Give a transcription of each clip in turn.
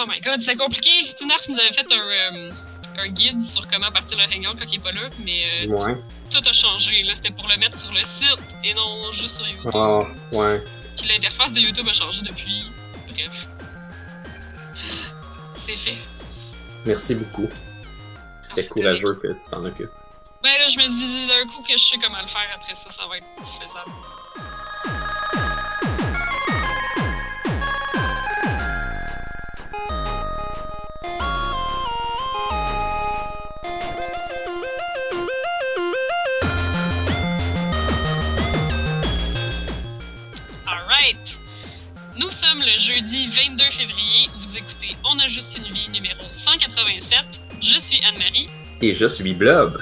Oh my god, c'est compliqué! Narf nous avait fait un, euh, un guide sur comment partir le hangout quand il est pas là, mais euh, Ouais. tout a changé. Là, c'était pour le mettre sur le site et non juste sur YouTube. Ah, ouais. Puis l'interface de YouTube a changé depuis. Bref. C'est fait. Merci beaucoup. C'était courageux que tu t'en occupes. Ben là, je me dis d'un coup que je sais comment le faire après ça, ça va être faisable. Jeudi 22 février. Vous écoutez On a juste une vie numéro 187. Je suis Anne-Marie. Et je suis Blob.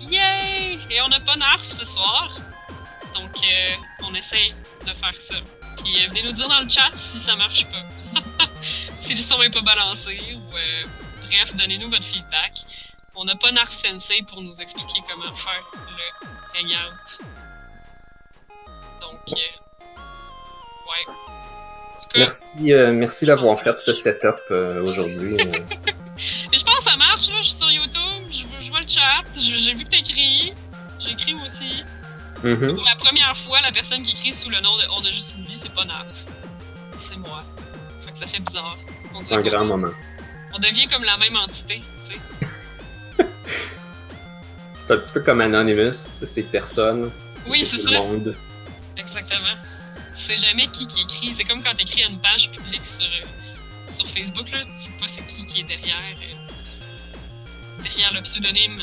Yay! Et on n'a pas Narf ce soir. Donc, euh, on essaye de faire ça. Puis, euh, venez nous dire dans le chat si ça marche pas. si le son est pas balancé ou... euh, bref, donnez-nous votre feedback. On n'a pas Narf Sensei pour nous expliquer comment faire le hangout. Donc, ouais. Merci, euh, merci d'avoir fait ce setup euh, aujourd'hui. euh. Mais je pense que ça marche, là. Je suis sur YouTube, je, je vois le chat, j'ai vu que t'écris. J'écris moi aussi. Mhm. Pour la première fois, la personne qui écrit sous le nom de On a juste une vie, c'est pas Narf. C'est moi. Fait que ça fait bizarre. C'est un grand moment. on devient comme la même entité, tu sais. C'est un petit peu comme Anonymous, c'est personne. Oui, c'est tout ça. le monde. Exactement. Tu sais jamais qui qui écrit. C'est comme quand t'écris une page publique sur, euh, sur Facebook, là. Tu sais pas c'est qui qui est derrière. euh, derrière le pseudonyme.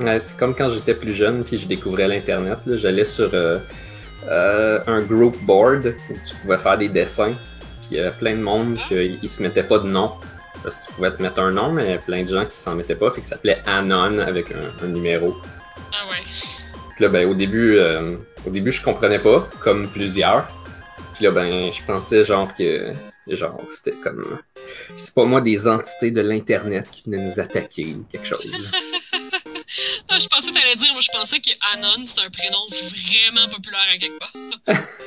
Ouais, c'est comme quand j'étais plus jeune puis je découvrais l'Internet. là, J'allais sur euh, un group board où tu pouvais faire des dessins. Puis il y avait plein de monde qui ils se mettaient pas de nom. Parce que tu pouvais te mettre un nom, mais plein de gens qui s'en mettaient pas. Fait que ça s'appelait Anon avec un, un numéro. Ah ouais. Puis là, ben, au début, au début, je comprenais pas, comme plusieurs. Puis là, ben, je pensais genre que, genre, c'était comme, c'est pas moi des entités de l'internet qui venaient nous attaquer ou quelque chose. Ah, je pensais que t'allais dire, moi je pensais que Anon c'est un prénom vraiment populaire à quelque part.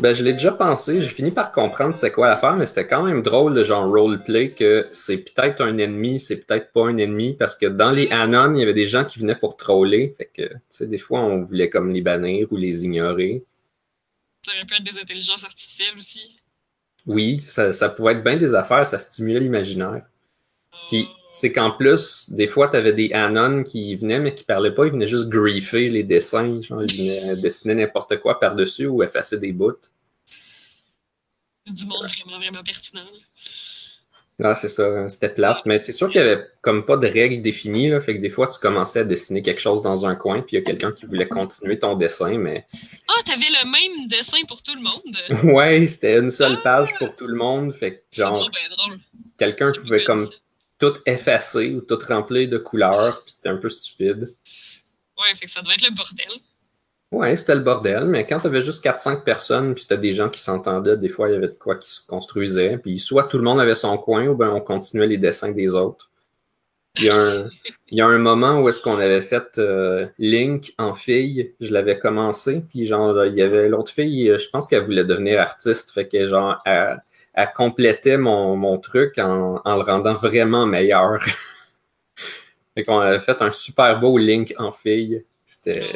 Ben, je l'ai déjà pensé, j'ai fini par comprendre c'est quoi l'affaire, mais c'était quand même drôle de genre roleplay que c'est peut-être un ennemi, c'est peut-être pas un ennemi, parce que dans les Anon, il y avait des gens qui venaient pour troller, fait que, tu sais, des fois, on voulait comme les bannir ou les ignorer. Ça aurait pu être des intelligences artificielles aussi. Oui, ça, ça pouvait être bien des affaires, ça stimulait l'imaginaire. Puis c'est qu'en plus, des fois, t'avais des Anon qui venaient, mais qui parlaient pas, ils venaient juste griefer les dessins, genre ils venaient dessiner n'importe quoi par-dessus ou effacer des bouts. Du monde vraiment, vraiment pertinent. Ah, c'est ça, c'était plate. Mais c'est sûr qu'il y avait comme pas de règles définies, là, fait que des fois, tu commençais à dessiner quelque chose dans un coin, puis il y a quelqu'un qui voulait continuer ton dessin, mais Ah, t'avais le même dessin pour tout le monde? ouais, c'était une seule page pour tout le monde, fait que C'est genre, ben quelqu'un pouvait comme ça. Tout effacer ou tout remplir de couleurs, puis c'était un peu stupide. Ouais, fait que ça devait être le bordel. Ouais, c'était le bordel, mais quand t'avais juste 4-5 personnes, puis c'était des gens qui s'entendaient, des fois, il y avait de quoi qui se construisait, puis soit tout le monde avait son coin, ou ben on continuait les dessins des autres. Il y a un, il y a un moment où est-ce qu'on avait fait euh, Link en fille, je l'avais commencé, puis genre, il y avait l'autre fille, euh, je pense qu'elle voulait devenir artiste, fait que genre, elle, elle complétait mon, mon truc en, en le rendant vraiment meilleur. fait qu'on avait fait un super beau Link en fille. C'était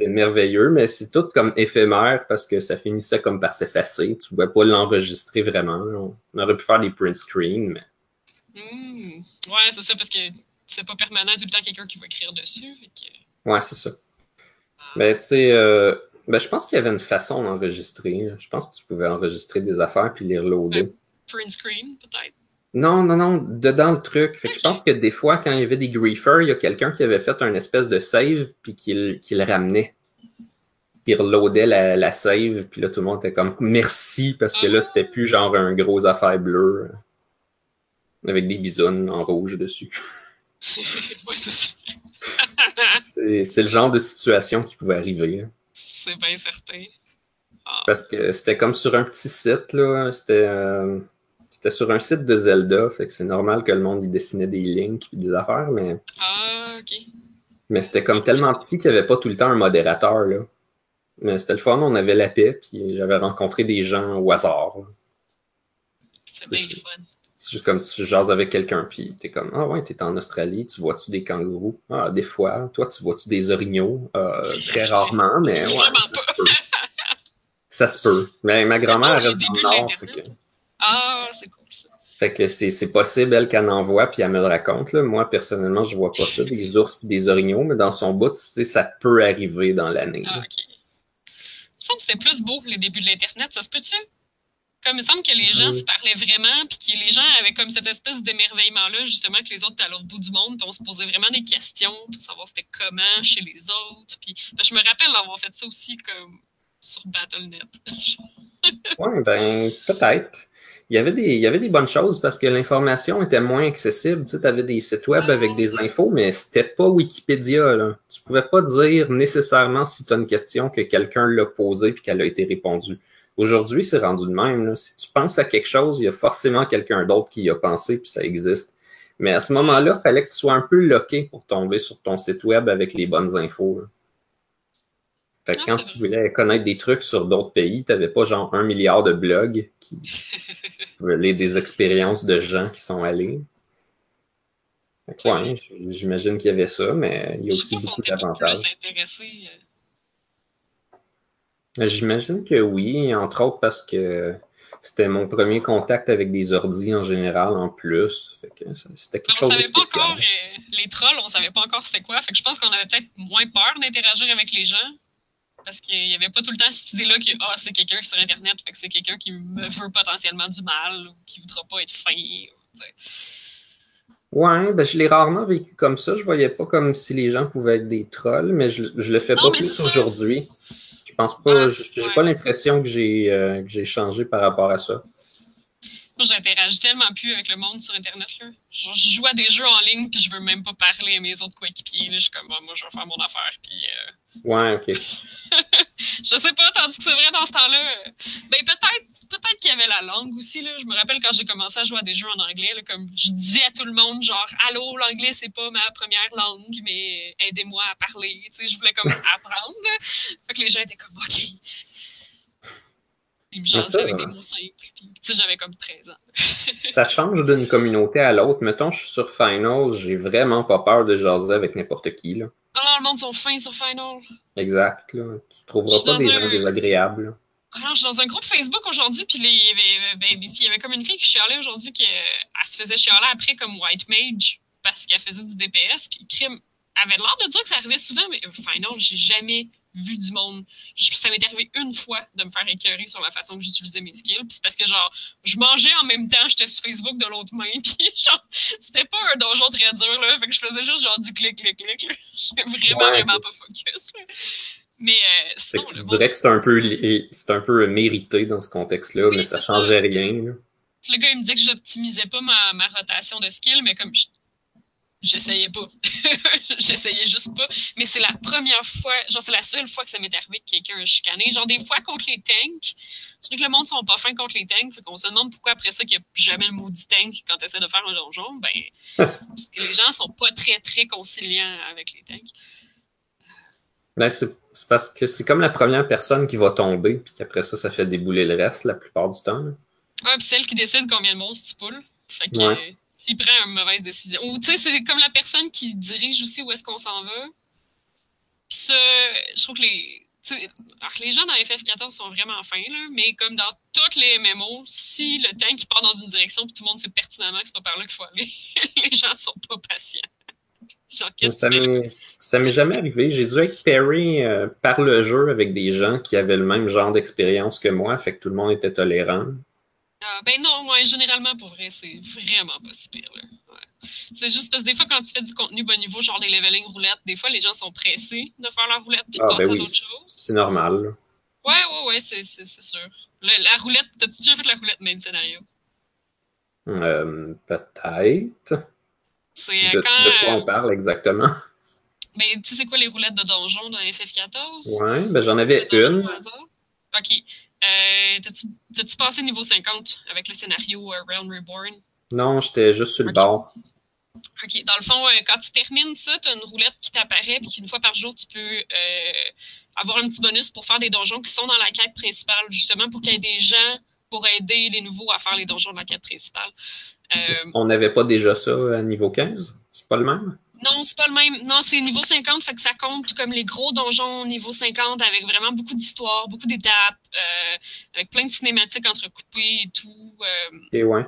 merveilleux, mais c'est tout comme éphémère parce que ça finissait comme par s'effacer. Tu ne pouvais pas l'enregistrer vraiment. On aurait pu faire des print screens, mais Hmm. Ouais, c'est ça, parce que c'est pas permanent tout le temps quelqu'un qui va écrire dessus. Que... ouais, c'est ça. Mais tu sais, euh, ben, je pense qu'il y avait une façon d'enregistrer. Je pense que tu pouvais enregistrer des affaires puis les reloader. Print screen, peut-être? Non, non, non, dedans le truc. Fait que je pense que des fois, quand il y avait des griefers, il y a quelqu'un qui avait fait un espèce de save puis qui, le- ramenait. Puis il reloadait la, la save, puis là, tout le monde était comme merci, parce que là, c'était plus genre un gros affaire bleu euh, avec des bisounes en rouge dessus. ouais, c'est le genre de situation qui pouvait arriver. hein. C'est bien certain. Ah, Parce que c'était comme sur un petit site, là. C'était euh, c'était sur un site de Zelda, fait que c'est normal que le monde y dessinait des links et des affaires, mais, ah, ok. mais c'était comme tellement petit qu'il n'y avait pas tout le temps un modérateur, là. Mais c'était le fun, on avait la paix, puis j'avais rencontré des gens au hasard. C'est bien le fun. C'est juste comme tu jases avec quelqu'un, puis t'es comme Ah ouais, t'es en Australie, tu vois-tu des kangourous? Ah, des fois. Toi, tu vois-tu des orignaux? Euh, Très rarement, mais ouais, ça se peut. Ça se peut. Mais ma grand-mère reste dans le Nord. que, Ah, c'est cool ça. fait que c'est possible, elle, qu'elle en voit, puis elle me le raconte. Là. Moi, personnellement, je vois pas ça, des ours puis des orignaux, mais dans son bout, tu sais, ça peut arriver dans l'année. Ah, ok. Il me semble que c'était plus beau les débuts de l'Internet, ça se peut-tu? Comme il me semble que les gens Oui. se parlaient vraiment, puis que les gens avaient comme cette espèce d'émerveillement-là, justement, que les autres étaient à l'autre bout du monde, puis on se posait vraiment des questions pour savoir c'était comment chez les autres. Puis ben, je me rappelle d'avoir fait ça aussi comme sur Battle.net. Ouais, ben, peut-être. Il y, avait des, il y avait des bonnes choses parce que l'information était moins accessible. Tu sais, avais des sites web avec des infos, mais c'était pas Wikipédia. Là. Tu pouvais pas dire nécessairement si tu as une question que quelqu'un l'a posée puis qu'elle a été répondue. Aujourd'hui, c'est rendu de même. là. Si tu penses à quelque chose, il y a forcément quelqu'un d'autre qui y a pensé puis ça existe. Mais à ce moment-là, il fallait que tu sois un peu loqué pour tomber sur ton site web avec les bonnes infos. là. Fait que Ah, quand tu voulais connaître des trucs sur d'autres pays, tu n'avais pas genre un milliard de blogs qui pouvaient lire des expériences de gens qui sont allés. Ouais, j'imagine qu'il y avait ça, mais il y a aussi beaucoup d'avantages. Euh, J'imagine que oui, entre autres parce que c'était mon premier contact avec des ordis en général en plus. Fait que ça- c'était quelque on chose de savait pas spécial. encore, euh, les trolls, on savait pas encore c'était quoi. Fait que je pense qu'on avait peut-être moins peur d'interagir avec les gens. Parce qu'il y avait pas tout le temps cette idée-là que ah, c'est quelqu'un sur Internet, fait que c'est quelqu'un qui me veut potentiellement du mal ou qui voudra pas être fin. ou, tu sais. Ouais, ben je l'ai rarement vécu comme ça. Je voyais pas comme si les gens pouvaient être des trolls, mais je, je le fais Non, pas plus aujourd'hui. Je pense pas, Ah, j'ai ouais. pas l'impression que j'ai euh, que j'ai changé par rapport à ça. Moi, j'interagis tellement plus avec le monde sur Internet. Là. Je joue à des jeux en ligne, puis je veux même pas parler à mes autres coéquipiers. Je suis comme, Ah, moi, je vais faire mon affaire. Puis, euh, Ouais, ok. je sais pas, tandis que c'est vrai dans ce temps-là. euh, Ben, peut-être peut-être qu'il y avait la langue aussi. Là. Je me rappelle quand j'ai commencé à jouer à des jeux en anglais, là, comme je disais à tout le monde, genre, allô, l'anglais, c'est pas ma première langue, mais aidez-moi à parler. Tu sais, je voulais comme apprendre. Là. Fait que les gens étaient comme, OK. Ils me ça, jasaient avec euh, des mots simples. Puis, tu sais, j'avais comme 13 ans. Ça change d'une communauté à l'autre. Mettons, je suis sur Finals, j'ai vraiment pas peur de jaser avec n'importe qui. Là. Alors, le monde sont fins sur Final. Exact. Là. Tu trouveras pas des un- gens désagréables. là. Alors, je suis dans un groupe Facebook aujourd'hui, puis les- il y avait, ben, il y avait comme une fille qui chialait aujourd'hui, qui euh, elle se faisait chialer après comme White Mage, parce qu'elle faisait du DPS, puis crime avait l'air de dire que ça arrivait souvent, mais euh, Final, j'ai jamais vu du monde. Je- ça m'est arrivé une fois de me faire écœurer sur la façon que j'utilisais mes skills, puis c'est parce que genre, je mangeais en même temps, j'étais sur Facebook de l'autre main, puis genre, c'était pas un donjon très dur, là, fait que je faisais juste genre du clic, clic, clic. J'étais vraiment, Ouais. vraiment pas focus, là. Mais euh, sinon, tu dirais que c'est un peu c'est un peu mérité dans ce contexte-là, Oui, mais ça changeait rien. là. le gars, il me disait que j'optimisais pas ma, ma rotation de skill, mais comme je- j'essayais pas. j'essayais juste pas. Mais c'est la première fois, genre, c'est la seule fois que ça m'est arrivé que quelqu'un a chicané. Genre, des fois contre les tanks, je trouve que le monde sont pas fins contre les tanks, fait qu'on se demande pourquoi après ça qu'il n'y a jamais le maudit tank quand tu essaies de faire un donjon. Ben, parce que les gens sont pas très, très conciliants avec les tanks. Ben, c'est c'est parce que c'est comme la première personne qui va tomber, puis qu'après ça, ça fait débouler le reste la plupart du temps. là. Ouais, puis celle qui décide combien de monstres tu poules. Fait que Ouais. S'il prend une mauvaise décision. Ou tu sais, c'est comme la personne qui dirige aussi où est-ce qu'on s'en va. Puis ça, je trouve que les. alors les gens dans FF14 sont vraiment fins, là, mais comme dans toutes les MMO, si le tank il part dans une direction puis tout le monde sait pertinemment que c'est pas par là qu'il faut aller, les gens sont pas patients. Genre, Ça m'est ça m'est jamais arrivé. J'ai dû être paré euh, par le jeu avec des gens qui avaient le même genre d'expérience que moi, fait que tout le monde était tolérant. Ah, ben non, ouais, généralement, pour vrai, c'est vraiment pas si pire. là. Ouais. C'est juste parce que des fois, quand tu fais du contenu bas niveau, genre des leveling roulettes, des fois, les gens sont pressés de faire leur roulette puis de Ah, passer ben à d'autres choses. c'est normal. là. Ouais, ouais, ouais, c'est c'est- c'est sûr. Le- la roulette, t'as-tu déjà fait la roulette main scénario? Euh, Peut-être. C'est De, euh, quand. de quoi euh, on parle exactement? ben, tu sais, quoi les roulettes de donjon dans FF14? Ouais, ben j'en avais une. Ok. Euh, T'as-tu passé niveau 50 avec le scénario euh, Realm Reborn? Non, j'étais juste sur le bord. OK. Dans le fond, euh, quand tu termines ça, tu as une roulette qui t'apparaît, puis qu'une fois par jour, tu peux euh, avoir un petit bonus pour faire des donjons qui sont dans la quête principale, justement pour qu'il y ait des gens pour aider les nouveaux à faire les donjons de la quête principale. On n'avait pas déjà ça à niveau 15? C'est pas le même? Non, c'est pas le même. Non, c'est niveau 50, fait que ça compte comme les gros donjons niveau 50 avec vraiment beaucoup d'histoires, beaucoup d'étapes, euh, avec plein de cinématiques entrecoupées et tout. Euh, Et ouais.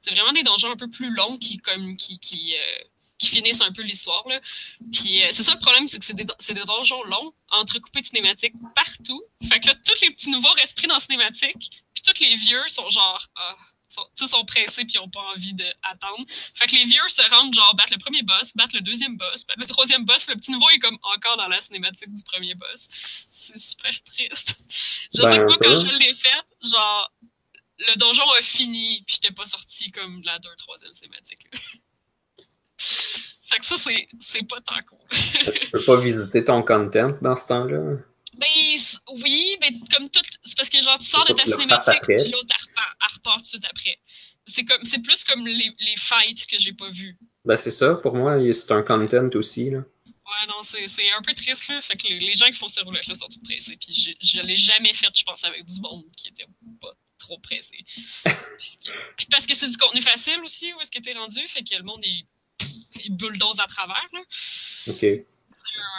c'est vraiment des donjons un peu plus longs qui, comme, qui, qui, euh, qui finissent un peu l'histoire. là. Puis c'est ça le problème, c'est que c'est des, c'est des donjons longs, entrecoupés de cinématiques partout. Fait que là, tous les petits nouveaux restent pris dans la cinématique, puis tous les vieux sont genre. Ah, sont, sont pressés puis ils ont pas envie d'attendre. Fait que les vieux se rendent genre battre le premier boss, battre le deuxième boss, battre le troisième boss, le petit nouveau est comme encore dans la cinématique du premier boss. C'est super triste. Je Ben, sais un pas quand je l'ai fait, genre le donjon a fini puis j'étais pas sorti comme de la deux troisième cinématique. fait que ça c'est c'est pas tant cool. tu peux pas visiter ton content dans ce temps-là? Ben oui, mais comme tout, c'est parce que genre tu sors de ta cinématique puis l'autre elle repart, tout de suite après. C'est comme c'est plus comme les, les fights que j'ai pas vu. Ben c'est ça, pour moi, c'est un content aussi. Là. Ouais, non, c'est c'est un peu triste, là. Fait que les, les gens qui font ces roulettes-là sont tous pressés. Puis je, je l'ai jamais fait, je pense, avec du monde qui était pas trop pressé. Puis, parce que c'est du contenu facile aussi, où est-ce que t'es rendu? Fait que le monde, il, il bulldoze à travers, là. OK. C'est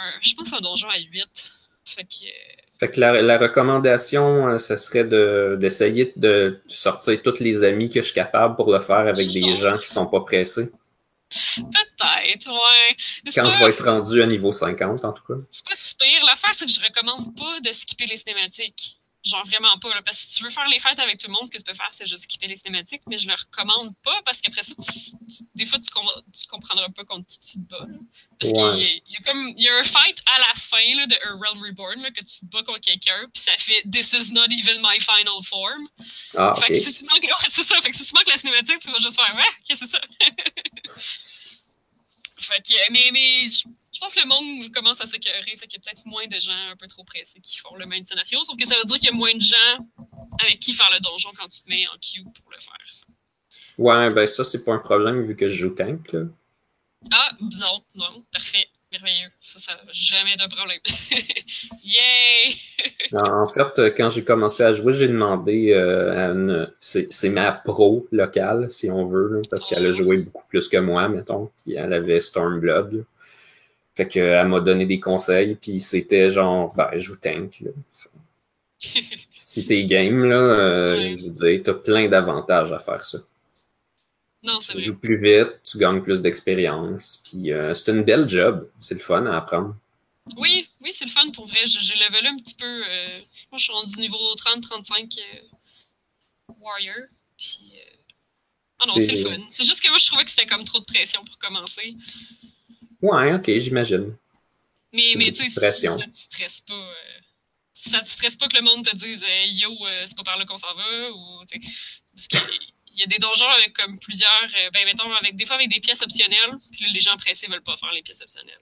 un- je pense un donjon à 8. Fait que... euh, Fait que la, la recommandation, euh, ce serait de- d'essayer de, sortir tous les amis que je suis capable pour le faire avec des gens qui sont pas pressés. Peut-être, ouais. Quand pas- je vais être rendu à niveau 50, en tout cas. C'est pas si pire. L'affaire, c'est que je recommande pas de skipper les cinématiques. Genre vraiment pas. Là, parce que si tu veux faire les fêtes avec tout le monde, ce que tu peux faire, c'est juste skipper les cinématiques. Mais je le recommande pas parce qu'après ça, tu- tu- des fois, tu, com- tu comprendras pas contre qui tu te bats. là. Parce qu'il y, a- il y a comme il y a un fight à la fin là, de A Realm Reborn là, que tu te bats contre quelqu'un, puis ça fait This is not even my final form. Ah, Fait que si tu manques, ouais, c'est ça. Fait que si tu manques la cinématique, tu vas juste faire Ouais, qu'est-ce que c'est ça? fait que, mais, mais je, pense que le monde commence à s'écœurer. Fait qu'il y a peut-être moins de gens un peu trop pressés qui font le même scénario. Sauf que ça veut dire qu'il y a moins de gens avec qui faire le donjon quand tu te mets en queue pour le faire. Ouais, ben ça, c'est pas un problème vu que je joue tank. Là. Ah, non, non, parfait. Merveilleux. Ça, ça jamais de problème. Yay! En fait, euh, quand j'ai commencé à jouer, j'ai demandé euh, à une. C'est ma pro locale, si on veut, là, parce qu'elle a joué beaucoup plus que moi, mettons. Puis elle avait Stormblood. là. Fait qu'elle m'a donné des conseils, puis c'était genre, ben, joue tank. Là. Si t'es game, là, euh, Ouais. je veux dire, t'as plein d'avantages à faire ça. Non, Tu vrai. joues plus vite, tu gagnes plus d'expérience, puis euh, c'est une belle job. C'est le fun à apprendre. Oui, oui, c'est le fun pour vrai. J'ai levelé un petit peu. euh, je pense que je suis rendu niveau 30-35 euh, Warrior. Puis. Ah non, C'est- le fun. C'est juste que moi, je trouvais que c'était comme trop de pression pour commencer. Ouais, ok, j'imagine. Mais, tu sais, si ça te stresse pas. si ça te stresse pas que le monde te dise Yo, c'est pas par là qu'on s'en va. Ou, tu sais, il y a des donjons avec comme plusieurs. euh, ben, mettons, avec, des fois avec des pièces optionnelles. Puis là, les gens pressés veulent pas faire les pièces optionnelles.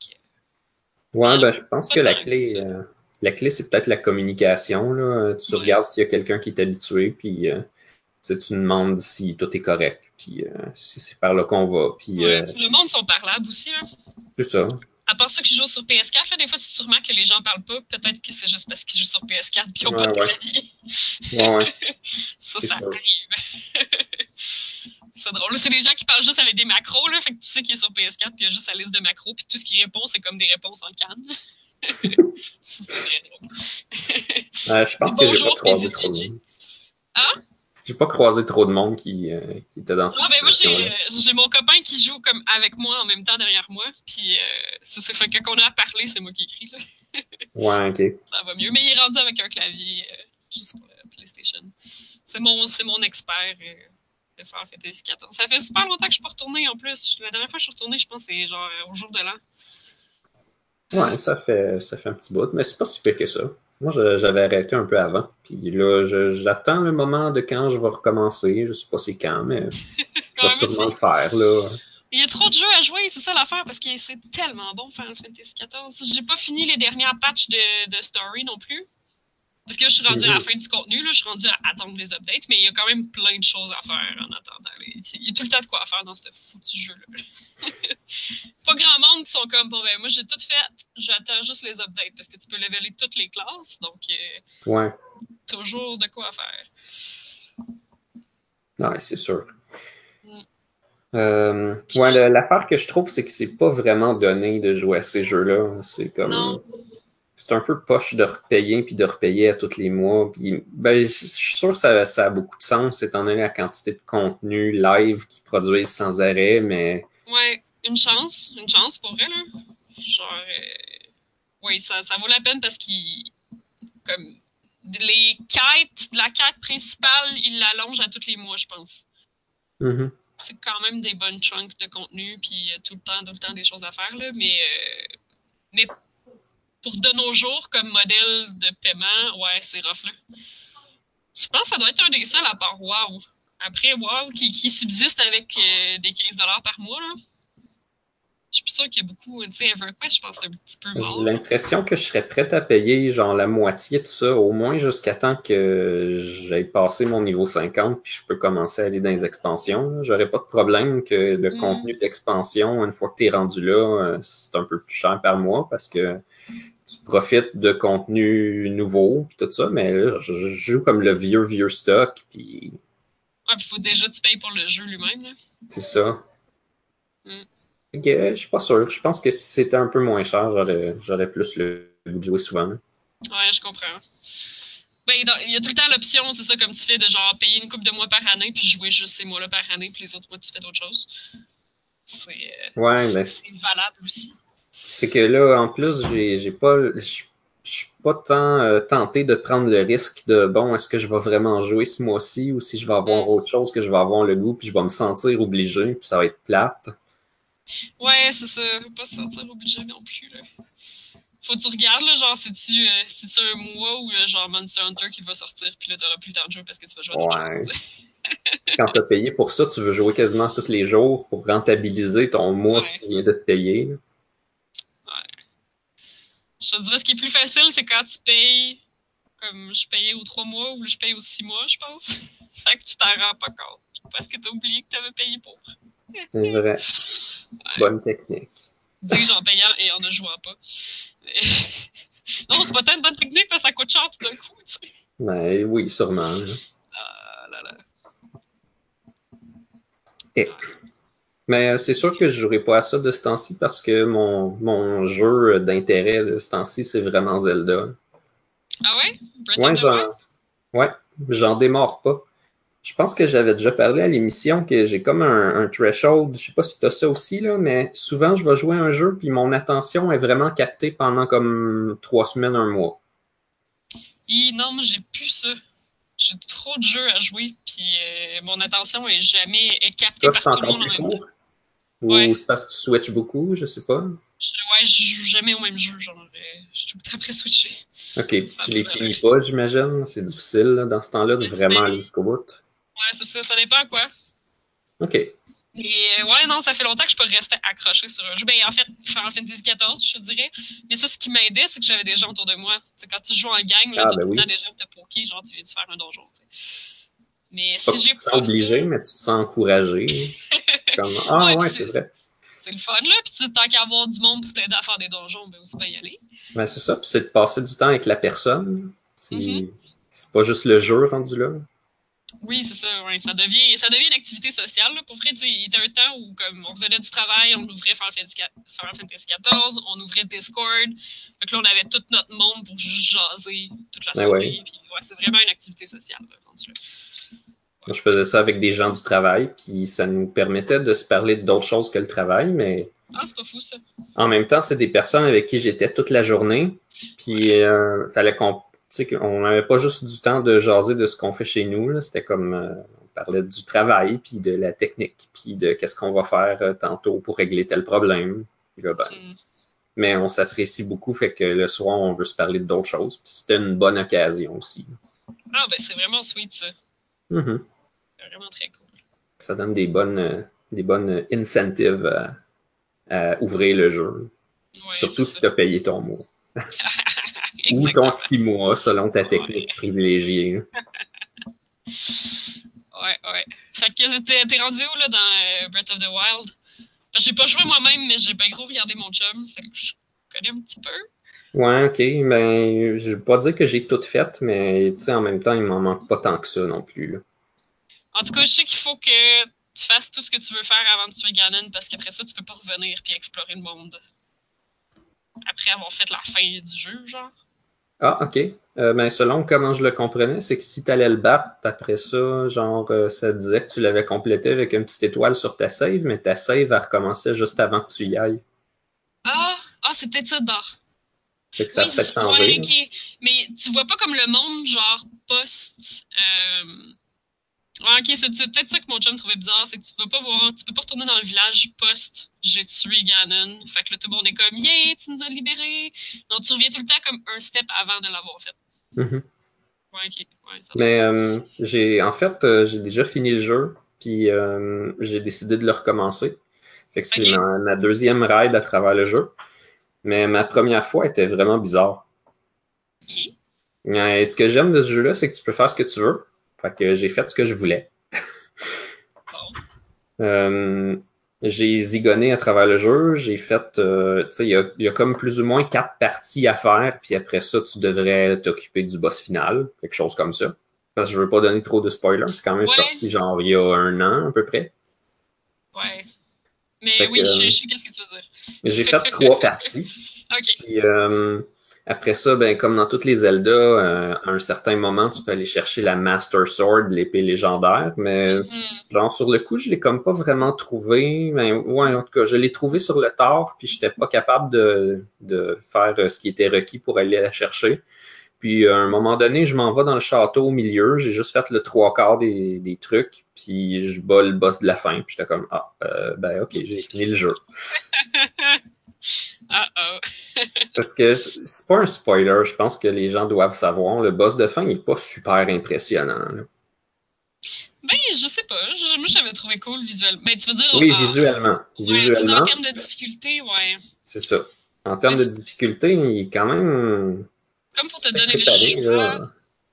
Que, Ouais, ben, je pense que la clé, euh, la clé, c'est peut-être la communication. Là. Tu Ouais. regardes s'il y a quelqu'un qui est habitué, puis euh, tu demandes si tout est correct, puis euh, si c'est par là qu'on va. Puis ouais. euh, Le monde sont parlables aussi. Là. c'est ça. À part ceux qui jouent sur PS4, là, des fois, si tu remarques que les gens parlent pas, peut-être que c'est juste parce qu'ils jouent sur PS4 et qu'ils n'ont pas de clavier. Ouais, ouais. Ça, ça arrive. c'est drôle. C'est des gens qui parlent juste avec des macros, là. Fait que tu sais qu'il est sur PS4 puis il y a juste la liste de macros puis tout ce qu'il répond, c'est comme des réponses en canne. c'est très drôle. Je pense que j'ai pas croisé trop monde. Hein? J'ai pas croisé trop de monde qui, euh, qui était dans ben moi, j'ai euh, j'ai mon copain qui joue comme avec moi en même temps derrière moi. Puis euh, c'est ça. Fait que quand on a à parler, c'est moi qui écris, là. Ouais, ok. ça va mieux. Mais il est rendu avec un clavier euh, juste pour la PlayStation. C'est mon, c'est mon expert de Final Fantasy XIV. Ça fait super longtemps que je suis pas retournée en plus. La dernière fois que je suis retournée, je pense que c'est genre au jour de l'an. Ouais, ça fait, ça fait un petit bout, mais c'est pas si pire que ça. Moi, j'avais arrêté un peu avant. Puis là, j'attends le moment de quand je vais recommencer. Je sais pas c'est quand, mais je vais sûrement le faire, là. Il y a trop de jeux à jouer, c'est ça l'affaire, parce que c'est tellement bon Final Fantasy XIV. J'ai pas fini les dernières patchs de, de story non plus. Parce que je suis rendu à la fin du contenu, là, je suis rendu à attendre les updates, mais il y a quand même plein de choses à faire en attendant. Il y a tout le temps de quoi faire dans ce foutu jeu-là. pas grand monde qui sont comme, bon ben moi j'ai tout fait, j'attends juste les updates, parce que tu peux leveler toutes les classes, donc euh, Ouais. toujours de quoi faire. Ouais, c'est sûr. Mm. Euh, ouais, l'affaire que je trouve, c'est que c'est pas vraiment donné de jouer à ces jeux-là. C'est comme. Non. C'est un peu poche de repayer puis de repayer à tous les mois. Puis, ben, je suis sûr que ça, ça a beaucoup de sens étant donné la quantité de contenu live qu'ils produisent sans arrêt, mais. Ouais, une chance, une chance pour elle. Là. Genre, euh, oui, ça, ça vaut la peine parce qu'ils, comme, les quêtes, la quête principale, ils l'allongent à tous les mois, je pense. Mhm. C'est quand même des bonnes chunks de contenu, puis tout le temps, tout le temps des choses à faire, là, mais, euh, mais pour de nos jours, comme modèle de paiement, ouais, c'est rough, là. Je pense que ça doit être un des seuls à part WoW. Après, WoW, qui, qui subsiste avec euh, des 15$ par mois, là. Je suis plus sûr qu'il y a beaucoup. Tu sais, EverQuest, je pense que c'est un petit peu mort. J'ai l'impression que je serais prête à payer genre la moitié de ça, au moins jusqu'à temps que j'aille passé mon niveau 50 puis je peux commencer à aller dans les expansions. J'aurais pas de problème que le Mm. contenu d'expansion, une fois que tu es rendu là, euh, c'est un peu plus cher par mois parce que tu profites de contenu nouveau puis tout ça, mais là, je, joue comme le vieux, vieux stock, puis Ouais, puis faut déjà que tu payes pour le jeu lui-même, là. c'est ça. Mm. Je suis pas sûr. Je pense que si c'était un peu moins cher, j'aurais plus le goût de jouer souvent. Ouais, je comprends. Ben, il y a tout le temps l'option, c'est ça, comme tu fais, de genre payer une coupe de mois par année, puis jouer juste ces mois-là par année, puis les autres mois, tu fais d'autres choses. C'est euh, Ouais, mais c'est valable aussi. C'est que là, en plus, j'ai pas. Je je suis pas tant euh, tenté de prendre le risque de bon, est-ce que je vais vraiment jouer ce mois-ci ou si je vais avoir Mm. autre chose que je vais avoir le goût, puis je vais me sentir obligé, puis ça va être plate. Ouais, c'est ça. Faut pas se sentir obligé non plus, là. Faut que tu regardes, là, genre, c'est-tu euh, un mois ou euh, genre Monster Hunter qui va sortir, puis là, t'auras plus le temps de jouer parce que tu vas jouer à d'autres Ouais. choses. Quand tu as payé pour ça, tu veux jouer quasiment tous les jours pour rentabiliser ton mois Ouais. que tu viens de te payer. là. Je te dirais, ce qui est plus facile, c'est quand tu payes, comme je payais aux trois mois ou je paye aux six mois, je pense. fait que tu t'en rends pas compte. Parce que t'as oublié que t'avais payé pour. C'est vrai. Bonne technique. Dis j'en payant et en ne jouant pas. Non, c'est pas tant une bonne technique parce que ça coûte cher tout d'un coup, tu sais. Mais oui, sûrement. Ah là là. Mais euh, c'est sûr que je jouerai pas à ça de ce temps-ci parce que mon, mon jeu d'intérêt de ce temps-ci, c'est vraiment Zelda. Ah ouais? Breath j'en ouais, j'en démarre pas. Je pense que j'avais déjà parlé à l'émission que j'ai comme un, un threshold. Je sais pas si tu as ça aussi, là, mais souvent je vais jouer à un jeu puis mon attention est vraiment captée pendant comme trois semaines, un mois. Hi, non, j'ai plus ça. J'ai trop de jeux à jouer, puis euh, mon attention est jamais est captée Ça, par tout le monde en même temps. Ou Ouais. parce que tu switches beaucoup, je sais pas? Je, ouais, je joue jamais au même jeu, genre, euh, je suis tout le temps après switcher. Ok, puis tu les finis pas, j'imagine. C'est difficile là, dans ce temps-là de vraiment aller jusqu'au bout. Ouais, c'est ça, ça dépend quoi. Ok. Et euh, ouais, non, ça fait longtemps que je peux rester accroché sur un jeu. Ben, en fait, Final Fantasy XIV, je te dirais. Mais ça, ce qui m'aidait, c'est que j'avais des gens autour de moi. Quand tu joues en gang, là, Ah, t'as ben oui. des gens qui te poker, genre, tu viens de faire un donjon. Mais C'est pas que si tu te pas sens obligé, ça, mais tu te sens encouragé. Comme, ah Ouais, c'est vrai. c'est le fun, là. Puis tant qu'à avoir du monde pour t'aider à faire des donjons, ben aussi, ben y aller. Ben, c'est ça, puis c'est de passer du temps avec la personne. C'est Mhm. c'est pas juste le jeu rendu là. Oui, c'est ça, ouais. Ça devient, ça devient une activité sociale, là. Pour vrai, il y a un temps où, comme, on revenait du travail, on ouvrait Final Fantasy XIV, on ouvrait Discord. Fait que là, on avait tout notre monde pour juste jaser toute la Ben soirée. ouais. Ouais, c'est vraiment une activité sociale, là, je faisais ça avec des gens du travail, puis ça nous permettait de se parler d'autres choses que le travail, mais Ah, c'est pas fou, ça. en même temps, c'est des personnes avec qui j'étais toute la journée, puis euh, fallait qu'on tu sais, qu'on n'avait pas juste du temps de jaser de ce qu'on fait chez nous, c'était comme euh, on parlait du travail, puis de la technique, puis de qu'est-ce qu'on va faire euh, tantôt pour régler tel problème. Là, ben, mais on s'apprécie beaucoup, fait que le soir, on veut se parler d'autres choses, c'était une bonne occasion aussi. Ah, ben, c'est vraiment sweet, ça. C'est vraiment très cool. Ça donne des bonnes, euh, des bonnes incentives à, à ouvrir le jeu. Ouais, Surtout si tu as payé ton mois. Ou ton six mois, selon ta technique privilégiée. Ouais, ouais. Fait que t'es, rendu où, là, dans euh, Breath of the Wild? J'ai pas joué moi-même, mais j'ai bien gros regardé mon chum. Fait que je connais un petit peu. Ouais, ok. Ben, je veux pas dire que j'ai tout fait, mais tu sais, en même temps, il m'en manque pas tant que ça non plus. là. En tout cas, je sais qu'il faut que tu fasses tout ce que tu veux faire avant de tuer Ganon, parce qu'après ça, tu peux pas revenir puis explorer le monde. Après avoir fait la fin du jeu, genre. Ah, ok. Euh, ben, selon comment je le comprenais, c'est que si tu allais le battre, après ça, genre, euh, ça disait que tu l'avais complété avec une petite étoile sur ta save, mais ta save, elle recommençait juste avant que tu y ailles. Ah, ah c'est peut-être ça de bord. Fait que ça oui, fait changer. ouais. Mais tu vois pas comme le monde, genre, post. Euh... Ouais, ok, c'est peut-être ça que mon chum trouvait bizarre, c'est que tu peux pas voir, tu peux pas retourner dans le village post j'ai tué Ganon. Fait que là, tout le monde est comme, yeah, tu nous as libérés. Donc, tu reviens tout le temps comme un step avant de l'avoir fait. Mhm. Ouais, ok. Ouais, ça Mais euh, j'ai en fait euh, j'ai déjà fini le jeu, puis euh, j'ai décidé de le recommencer. Fait que c'est ma, ma deuxième ride à travers le jeu. Mais ma première fois était vraiment bizarre. Euh, ce que j'aime de ce jeu-là, c'est que tu peux faire ce que tu veux. Fait que j'ai fait ce que je voulais. Bon. Euh, j'ai zigonné à travers le jeu. J'ai fait, euh, tu sais, il y a, il y a comme plus ou moins quatre parties à faire, puis après ça, tu devrais t'occuper du boss final, quelque chose comme ça. Parce que je veux pas donner trop de spoilers. C'est quand même Ouais. sorti genre il y a un an à peu près. Ouais. Mais Fait oui, que, je euh, je sais qu'est-ce que tu veux dire. J'ai fait trois parties. Ok. Puis euh, après ça, ben, comme dans toutes les Zelda, euh, à un certain moment, tu peux aller chercher la Master Sword, l'épée légendaire, mais Mhm. genre sur le coup, je l'ai comme pas vraiment trouvé. Mais ouais, en tout cas, je l'ai trouvé sur le tard, puis j'étais pas capable de, de faire euh, ce qui était requis pour aller la chercher. Puis à un moment donné, je m'en vais dans le château au milieu, j'ai juste fait le trois quarts des, des trucs, puis je bats le boss de la fin, puis j'étais comme ah euh, ben ok, j'ai fini le jeu. Ah oh. Parce que c'est pas un spoiler, je pense que les gens doivent savoir. Le boss de fin il est pas super impressionnant. là. Ben, je sais pas. Je- Moi, j'avais trouvé cool visuellement. Ben, tu veux dire. Oui, ah, visuellement. Ouais, tu veux dire, en termes de difficulté, ouais. c'est ça. En termes de difficulté, il est quand même. Comme pour te donner le choix. là.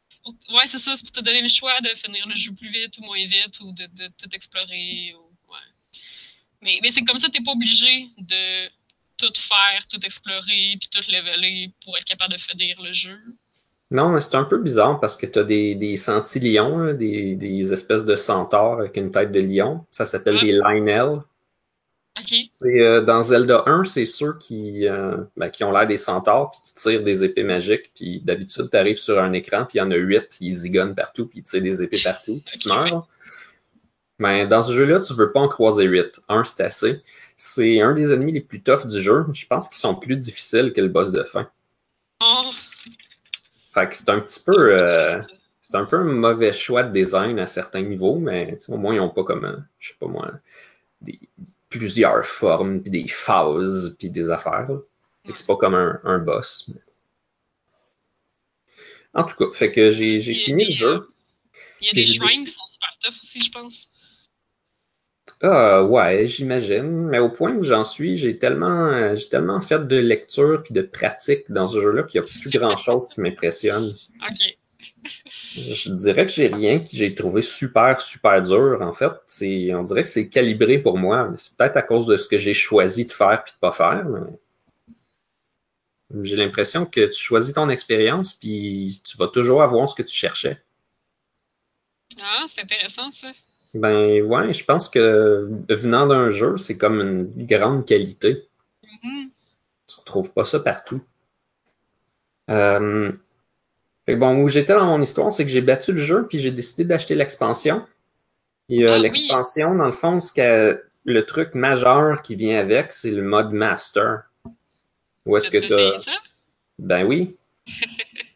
C'est pour- Ouais, c'est ça. C'est pour te donner le choix de finir le jeu plus vite ou moins vite ou de, de tout explorer. Ou... Ouais. Mais, mais c'est comme ça, t'es pas obligé de tout faire, tout explorer, puis tout leveler pour être capable de finir le jeu. Non, mais c'est un peu bizarre parce que tu as des, des centilions, des, des espèces de centaures avec une tête de lion. Ça s'appelle Ouais. des Lionel. Ok. Et, euh, dans Zelda 1, c'est ceux qui, euh, ben, qui ont l'air des centaures puis qui tirent des épées magiques. Puis d'habitude, tu arrives sur un écran, puis il y en a huit, ils zigonnent partout, puis ils tirent des épées partout, puis tu meurs. Mais dans ce jeu-là, tu veux pas en croiser huit. Un, c'est assez. C'est un des ennemis les plus toughs du jeu. Je pense qu'ils sont plus difficiles que le boss de fin. Oh, Fait que c'est un petit peu. euh, c'est un peu un mauvais choix de design à certains niveaux, mais au moins, ils n'ont pas comme, euh, je sais pas moi, des, plusieurs formes, puis des phases, puis des affaires. c'est pas comme un, un boss. mais- En tout cas, fait que j'ai fini le jeu. euh, Il y a des j'ai shrines qui sont super tough aussi, je pense. Ah ouais, j'imagine. Mais au point où j'en suis, j'ai tellement, euh, j'ai tellement fait de lecture puis de pratique dans ce jeu-là qu'il n'y a plus grand-chose qui m'impressionne. Ok. Je dirais que j'ai rien que j'ai trouvé super, super dur. En fait, c'est, on dirait que c'est calibré pour moi. C'est peut-être à cause de ce que j'ai choisi de faire puis de pas faire. mais J'ai l'impression que tu choisis ton expérience puis tu vas toujours avoir ce que tu cherchais. Ah, c'est intéressant ça. Ben ouais, je pense que venant d'un jeu, c'est comme une grande qualité. Mhm. Tu retrouves pas ça partout. Euh, fait que bon, où j'étais dans mon histoire, c'est que j'ai battu le jeu, puis j'ai décidé d'acheter l'expansion. Et euh, Ah oui. l'expansion, dans le fond, ce le truc majeur qui vient avec, c'est le mode master. Où est-ce que t'as... essayé ça? Ben oui.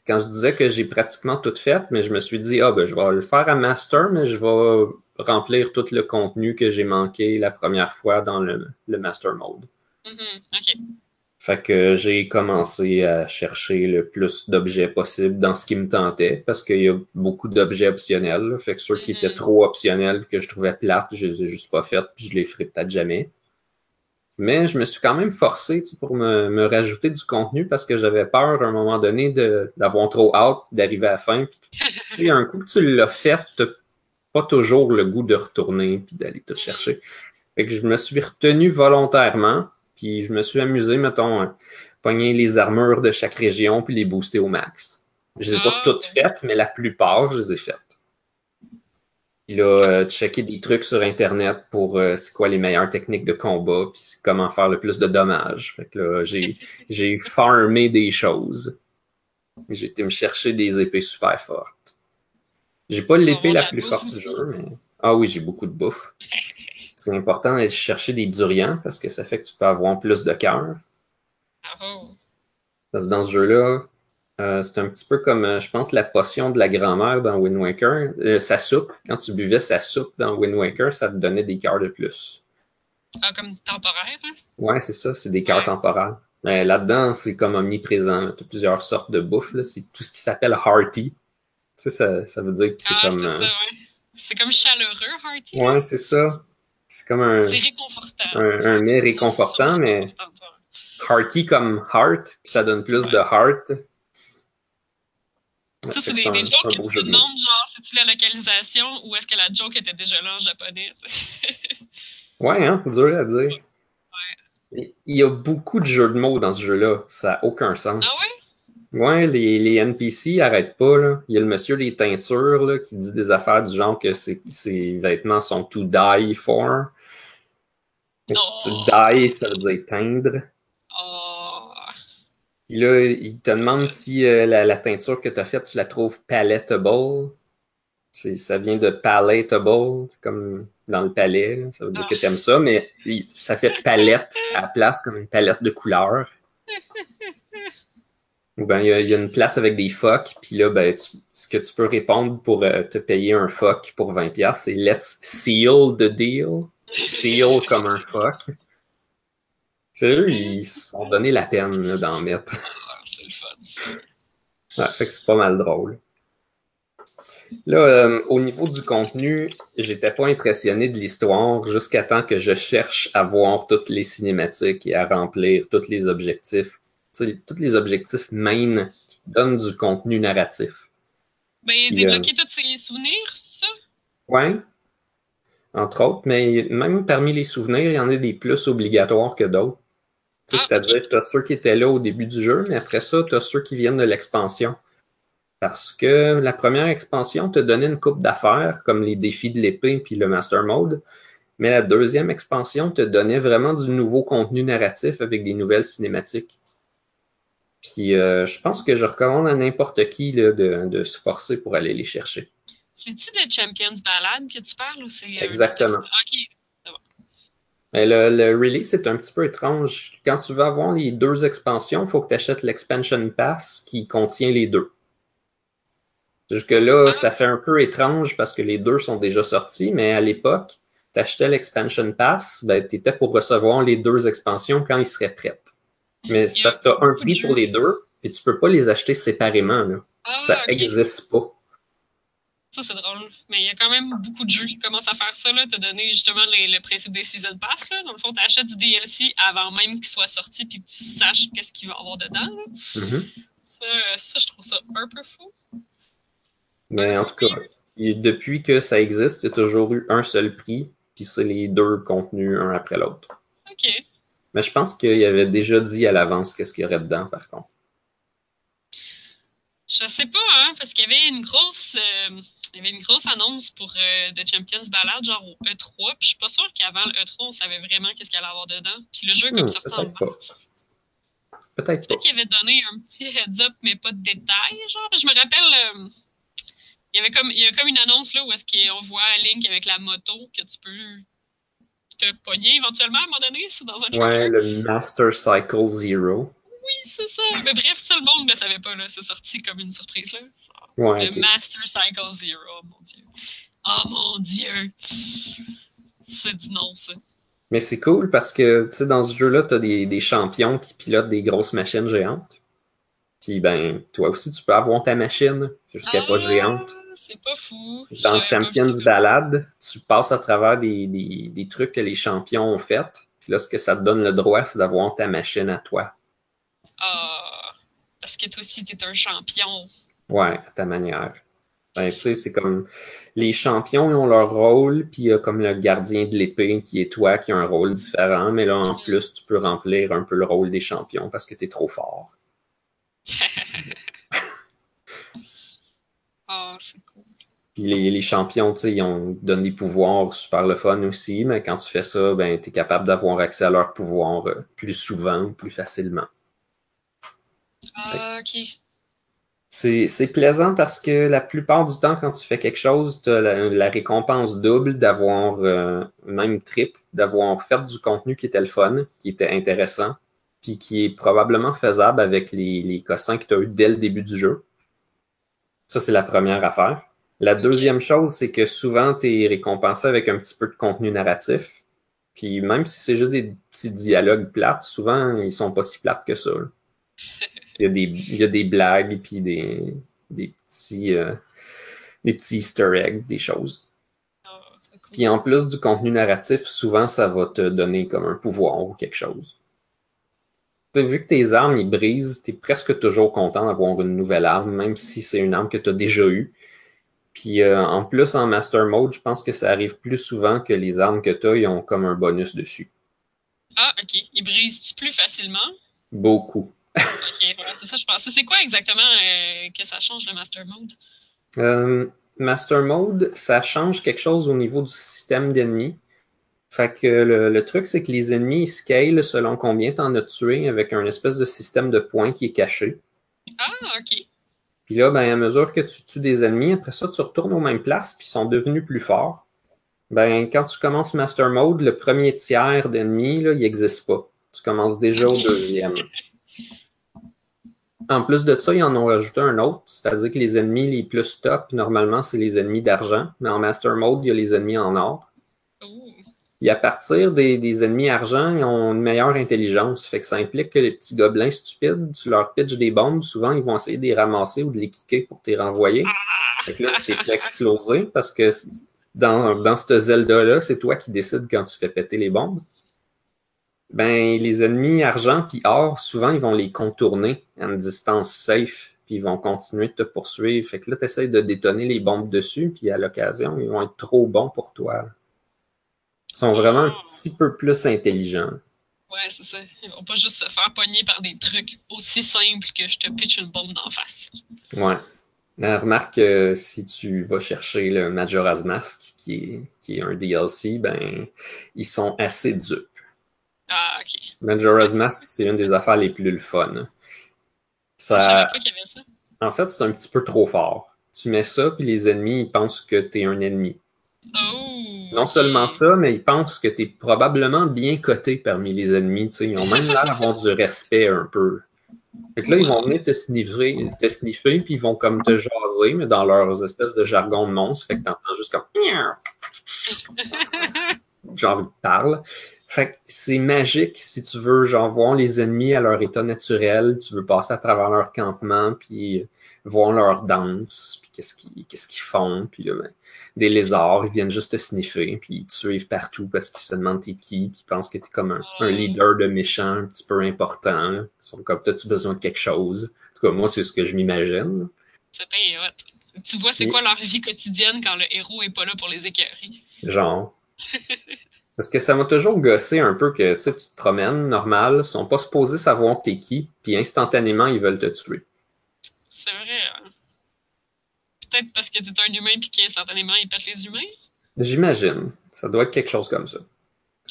Quand je disais que j'ai pratiquement tout fait, mais je me suis dit, ah ben je vais le faire à master, mais je vais remplir tout le contenu que j'ai manqué la première fois dans le, le master mode. Mhm. Ok. Fait que j'ai commencé à chercher le plus d'objets possible dans ce qui me tentait, parce qu'il y a beaucoup d'objets optionnels. Fait que ceux qui Mhm. étaient trop optionnels, que je trouvais plates, je les ai juste pas faites, puis je les ferai peut-être jamais. Mais je me suis quand même forcé tu sais, pour me, me rajouter du contenu parce que j'avais peur à un moment donné d'avoir trop hâte d'arriver à la fin. Puis, un coup que tu l'as fait, pas toujours le goût de retourner puis d'aller tout chercher. Fait que je me suis retenu volontairement, puis je me suis amusé, mettons, euh, pogner les armures de chaque région puis les booster au max. Je les ai pas Ah, toutes faites, mais la plupart, je les ai faites. Puis là, euh, checker des trucs sur Internet pour euh, c'est quoi les meilleures techniques de combat, puis comment faire le plus de dommages. Fait que là, j'ai, j'ai farmé des choses. J'ai été me chercher des épées super fortes. J'ai pas l'épée la plus forte du jeu, mais. Ah oui, j'ai beaucoup de bouffe. C'est important d'aller chercher des durians parce que ça fait que tu peux avoir plus de cœur. Ah, oh. Parce que dans ce jeu-là, euh, c'est un petit peu comme, euh, je pense, la potion de la grand-mère dans Wind Waker. Euh, sa soupe, quand tu buvais sa soupe dans Wind Waker, ça te donnait des cœurs de plus. Ah, comme temporaire, hein? Ouais, c'est ça, c'est des cœurs Ouais. temporaires. Mais là-dedans, c'est comme omniprésent. Tu as plusieurs sortes de bouffe. C'est tout ce qui s'appelle hearty. Tu sais, ça, ça veut dire que c'est Ah, comme. c'est euh, ça, ouais. C'est comme chaleureux, Hearty. Ouais, c'est ça. C'est comme un, C'est réconfortant. un, un mets réconfortant, mais hearty comme heart, puis ça donne plus de heart. Ça, c'est des, jokes que tu te demandes, genre, c'est-tu la localisation ou est-ce que la joke était déjà là en japonais? Ouais, hein, dur à dire. Il y a beaucoup de jeux de mots dans ce jeu-là. Ça n'a aucun sens. ah ouais? Ouais, les, les NPC arrêtent pas, là. Il y a le monsieur des teintures, là, qui dit des affaires du genre que ses, ses vêtements sont to die for. Oh. Die, ça veut dire teindre. Oh. Puis là, il te demande si euh, la, la teinture que tu as faite, tu la trouves palatable. C'est- Ça vient de palatable, comme dans le palais. là. Ça veut dire que tu aimes ça, mais ça fait palette à la place, comme une palette de couleurs. Ou bien il y, a- il y a une place avec des phoques, puis là, ben, tu- ce que tu peux répondre pour euh, te payer un phoque pour 20$, c'est Let's seal the deal. Seal comme un phoque. Sérieux, ils se sont donné la peine d'en mettre. Ah, c'est le fun, ça. Ouais, fait que c'est pas mal drôle. Là, euh, au niveau du contenu, j'étais pas impressionné de l'histoire jusqu'à temps que je cherche à voir toutes les cinématiques et à remplir tous les objectifs. Tous les objectifs main qui donnent du contenu narratif. Ben, Puis, débloquer tous ses souvenirs, c'est ça? Ouais. Entre autres, mais même parmi les souvenirs, il y en a des plus obligatoires que d'autres. Ah, C'est-à-dire que tu as ceux qui étaient là au début du jeu, mais après ça, tu as ceux qui viennent de l'expansion. Parce que la première expansion te donnait une coupe d'affaires, comme les défis de l'épée puis le Master Mode. Mais la deuxième expansion te donnait vraiment du nouveau contenu narratif avec des nouvelles cinématiques. Puis euh, je pense que je recommande à n'importe qui là, de, de se forcer pour aller les chercher. C'est-tu de Champions Ballad que tu parles ou c'est. euh, Exactement. Ok. Mais le, le release, c'est un petit peu étrange. Quand tu veux avoir les deux expansions, il faut que tu achètes l'expansion pass qui contient les deux. Jusque-là, Ah. ça fait un peu étrange parce que les deux sont déjà sortis, mais à l'époque, tu achetais l'expansion pass, ben, tu étais pour recevoir les deux expansions quand ils seraient prêtes. Mais c'est parce que tu as un prix pour les deux, et tu peux pas les acheter séparément. Là. Ah, ça n'existe pas. Ça, c'est drôle. Mais il y a quand même beaucoup de jeux qui commencent à faire ça, là. T'as donné justement les- le principe des Season Pass, là. Dans le fond, t'achètes du DLC avant même qu'il soit sorti puis que tu saches qu'est-ce qu'il va y avoir dedans, là. Mhm. Ça, ça, je trouve ça un peu fou. Mais en tout cas, depuis que ça existe, il y a toujours eu un seul prix, puis c'est les deux contenus un après l'autre. Ok. Mais je pense qu'il avait déjà dit à l'avance qu'est-ce qu'il y aurait dedans, par contre. Je sais pas, hein, parce qu'il y avait une grosse, euh, il y avait une grosse annonce pour euh, The Champions Ballad, genre au E3, puis je suis pas sûre qu'avant le E3, on savait vraiment qu'est-ce qu'il allait avoir dedans. Puis le jeu est comme Hmm, sorti en mars. Peut-être. Peut-être qu'il avait donné un petit heads up, mais pas de détails, genre. Je me rappelle, euh, il y avait comme, il y a comme une annonce là où est-ce qu'on voit Link avec la moto que tu peux te pogner éventuellement à un moment donné, c'est dans un Ouais, trailer. le Master Cycle Zero. Oui, c'est ça. Mais bref, ça, le monde ne le savait pas, là. C'est sorti comme une surprise, là. Ouais, Le. Master Cycle Zero, oh mon dieu. Oh mon dieu. C'est du nom, ça. Mais c'est cool parce que, tu sais, dans ce jeu-là, t'as des, des champions qui pilotent des grosses machines géantes. Puis, ben, toi aussi, tu peux avoir ta machine, c'est juste qu'elle n'est pas Ah, géante. C'est pas fou. Dans Champions. Ballade, tu passes à travers des, des, des trucs que les champions ont fait. Puis là, ce que ça te donne le droit, c'est d'avoir ta machine à toi. Ah, parce que toi aussi, t'es un champion. Ouais, à ta manière. Ben, tu sais, c'est comme les champions ils ont leur rôle, puis il y a comme le gardien de l'épée qui est toi qui a un rôle différent, mais là en plus tu peux remplir un peu le rôle des champions parce que tu es trop fort. Ah, c'est cool. Puis les, les champions, tu sais, ils ont donnent des pouvoirs super le fun aussi, mais quand tu fais ça, ben tu es capable d'avoir accès à leurs pouvoirs euh, plus souvent, plus facilement. Ah, ok. C'est c'est plaisant parce que la plupart du temps, quand tu fais quelque chose, tu as la, la récompense double d'avoir, euh, même triple, d'avoir fait du contenu qui était le fun, qui était intéressant, puis qui est probablement faisable avec les, les cossins que tu as eu dès le début du jeu. Ça, c'est la première affaire. La deuxième chose, c'est que souvent, tu es récompensé avec un petit peu de contenu narratif. Puis même si c'est juste des petits dialogues plates, souvent, ils sont pas si plates que ça. Il y a des, il y a des blagues, puis des, des, petits, euh, des petits easter eggs, des choses. Ah. Puis en plus du contenu narratif, souvent, ça va te donner comme un pouvoir ou quelque chose. Vu que tes armes, ils brisent, t'es presque toujours content d'avoir une nouvelle arme, même si c'est une arme que tu as déjà eue. Puis euh, en plus, en Master Mode, je pense que ça arrive plus souvent que les armes que tu as, ils ont comme un bonus dessus. Ah, ok. Il brise-tu plus facilement? Beaucoup. Ok, c'est ça, je pensais. C'est quoi exactement euh, que ça change le Master Mode? Euh, Master Mode, ça change quelque chose au niveau du système d'ennemis. Fait que le, le truc, c'est que les ennemis, ils scalent selon combien t'en as tué avec un espèce de système de points qui est caché. Ah, ok. Puis là, ben, à mesure que tu tues des ennemis, après ça, tu retournes aux mêmes places, puis ils sont devenus plus forts. Ben, quand tu commences Master Mode, le premier tiers d'ennemis, là, il n'existe pas. Tu commences déjà au deuxième. En plus de ça, ils en ont rajouté un autre, c'est-à-dire que les ennemis les plus top, normalement, c'est les ennemis d'argent, mais en Master Mode, il y a les ennemis en or. Et à partir des, ennemis argent, ils ont une meilleure intelligence. Fait que ça implique que les petits gobelins stupides, tu leur pitches des bombes, souvent ils vont essayer de les ramasser ou de les kicker pour les renvoyer. Fait que là, tu t'es fait exploser parce que dans, dans ce Zelda-là, c'est toi qui décides quand tu fais péter les bombes. Ben, les ennemis argent puis or, souvent, ils vont les contourner à une distance safe, puis ils vont continuer de te poursuivre. Fait que là, tu essaies de détonner les bombes dessus, puis à l'occasion, ils vont être trop bons pour toi. Sont vraiment un petit peu plus intelligents. Ouais, c'est ça. Ils vont pas juste se faire pogner par des trucs aussi simples que je te pitch une bombe d'en face. Ouais. Euh, remarque que si tu vas chercher le Majora's Mask, qui est, qui est un DLC, ben, ils sont assez dupes. Ah, ok. Majora's Mask, c'est une des affaires les plus le fun. Je Ça, savais pas qu'il y avait ça. en fait, c'est un petit peu trop fort. Tu mets ça, puis les ennemis, ils pensent que t'es un ennemi. Oh! Non seulement ça, mais ils pensent que t'es probablement bien coté parmi les ennemis. Tu ils ont même l'air d'avoir du respect un peu. Fait que là, ils vont venir te sniffer, te sniffer, puis ils vont comme te jaser, mais dans leurs espèces de jargon de monstre. Fait que t'entends juste comme genre ils parlent. Fait que c'est magique si tu veux genre voir les ennemis à leur état naturel, tu veux passer à travers leur campement puis voir leur danse, puis qu'est-ce qu'ils qu'est-ce qu'ils font, puis là, ben, des lézards, ils viennent juste te sniffer, puis ils te suivent partout parce qu'ils se demandent t'es qui, puis ils pensent que t'es comme un, un leader de méchant un petit peu important. Ils sont comme t'as-tu besoin de quelque chose? En tout cas, moi, c'est ce que je m'imagine. C'est bien. Tu vois, c'est Et- quoi leur vie quotidienne quand le héros est pas là pour les écœurer? Genre. Parce que ça m'a toujours gossé un peu que tu sais, tu te promènes, normal, ils sont pas supposés savoir t'es qui, puis instantanément, ils veulent te tuer. C'est vrai. Peut-être parce que t'es un humain puis qu'instantanément il pète les humains? J'imagine. Ça doit être quelque chose comme ça.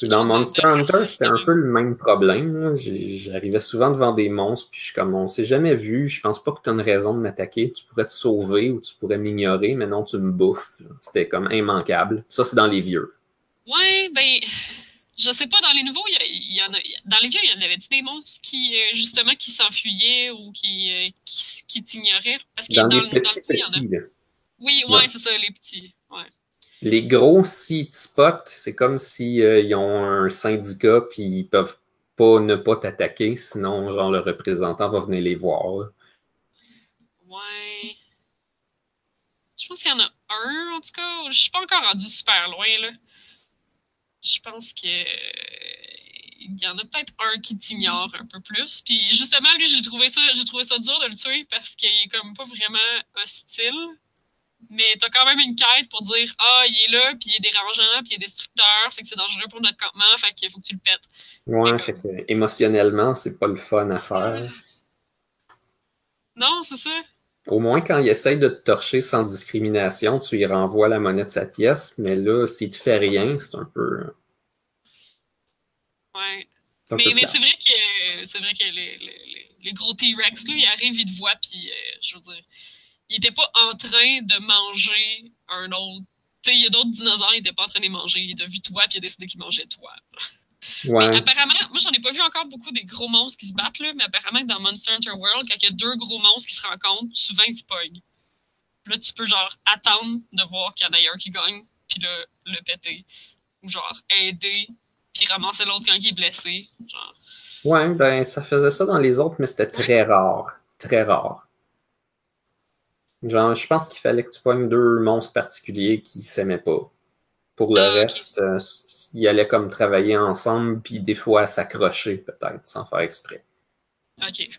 Dans Monster Hunter, c'était un peu le même problème. J'arrivais souvent devant des monstres, puis je suis comme, on s'est jamais vu, je pense pas que tu as une raison de m'attaquer. Tu pourrais te sauver ou tu pourrais m'ignorer, mais non, tu me bouffes. C'était comme immanquable. Ça, c'est dans les vieux. Ouais, ben, je sais pas, dans les nouveaux, il y, en a. Dans les vieux, il y en avait-tu des monstres qui, euh, justement, qui s'enfuyaient ou qui, euh, qui, qui t'ignoraient? Parce que Dans dans, les le- dans le petits nouveau, il y en a. petits. Oui, ouais, Ouais. c'est ça, les petits. Ouais. Les gros, s'ils te spotent, c'est comme si euh, ils ont un syndicat puis ils peuvent pas ne pas t'attaquer, sinon genre le représentant va venir les voir. là. Ouais. Je pense qu'il y en a un, en tout cas. Je suis pas encore rendu super loin, là. Je pense que. Il y en a peut-être un qui t'ignore un peu plus. Puis justement, lui, j'ai trouvé ça, j'ai trouvé ça dur de le tuer parce qu'il est comme pas vraiment hostile. Mais t'as quand même une quête pour dire Ah, il est là, puis il est dérangeant, puis il est destructeur, fait que c'est dangereux pour notre campement, fait qu'il faut que tu le pètes. Ouais, fait que émotionnellement, c'est pas le fun à faire. Non, c'est ça. Au moins, quand il essaye de te torcher sans discrimination, tu lui renvoies la monnaie de sa pièce, mais là, s'il te fait rien, c'est un peu. Ouais. Mais, mais c'est vrai que c'est vrai que les, les, les gros T-Rex, là, ils arrivent, ils te voient, puis euh, je veux dire, ils étaient pas en train de manger un autre. Tu sais, il y a d'autres dinosaures, ils étaient pas en train de les manger. Il a vu toi, puis il a décidé qu'il mangeait toi. Ouais. Mais apparemment, moi j'en ai pas vu encore beaucoup des gros monstres qui se battent, là, mais apparemment dans Monster Hunter World, quand il y a deux gros monstres qui se rencontrent, souvent ils se pognent. Là, tu peux genre attendre de voir qu'il y en a un qui gagne, puis le, le péter. Ou genre aider, puis ramasser l'autre quand il est blessé. Genre. Ouais, ben ça faisait ça dans les autres, mais c'était très rare. Très rare. Genre, je pense qu'il fallait que tu pognes deux monstres particuliers qui s'aimaient pas. Pour le Ah, reste, euh, ils allaient comme travailler ensemble, puis des fois s'accrocher peut-être, sans faire exprès. Ok.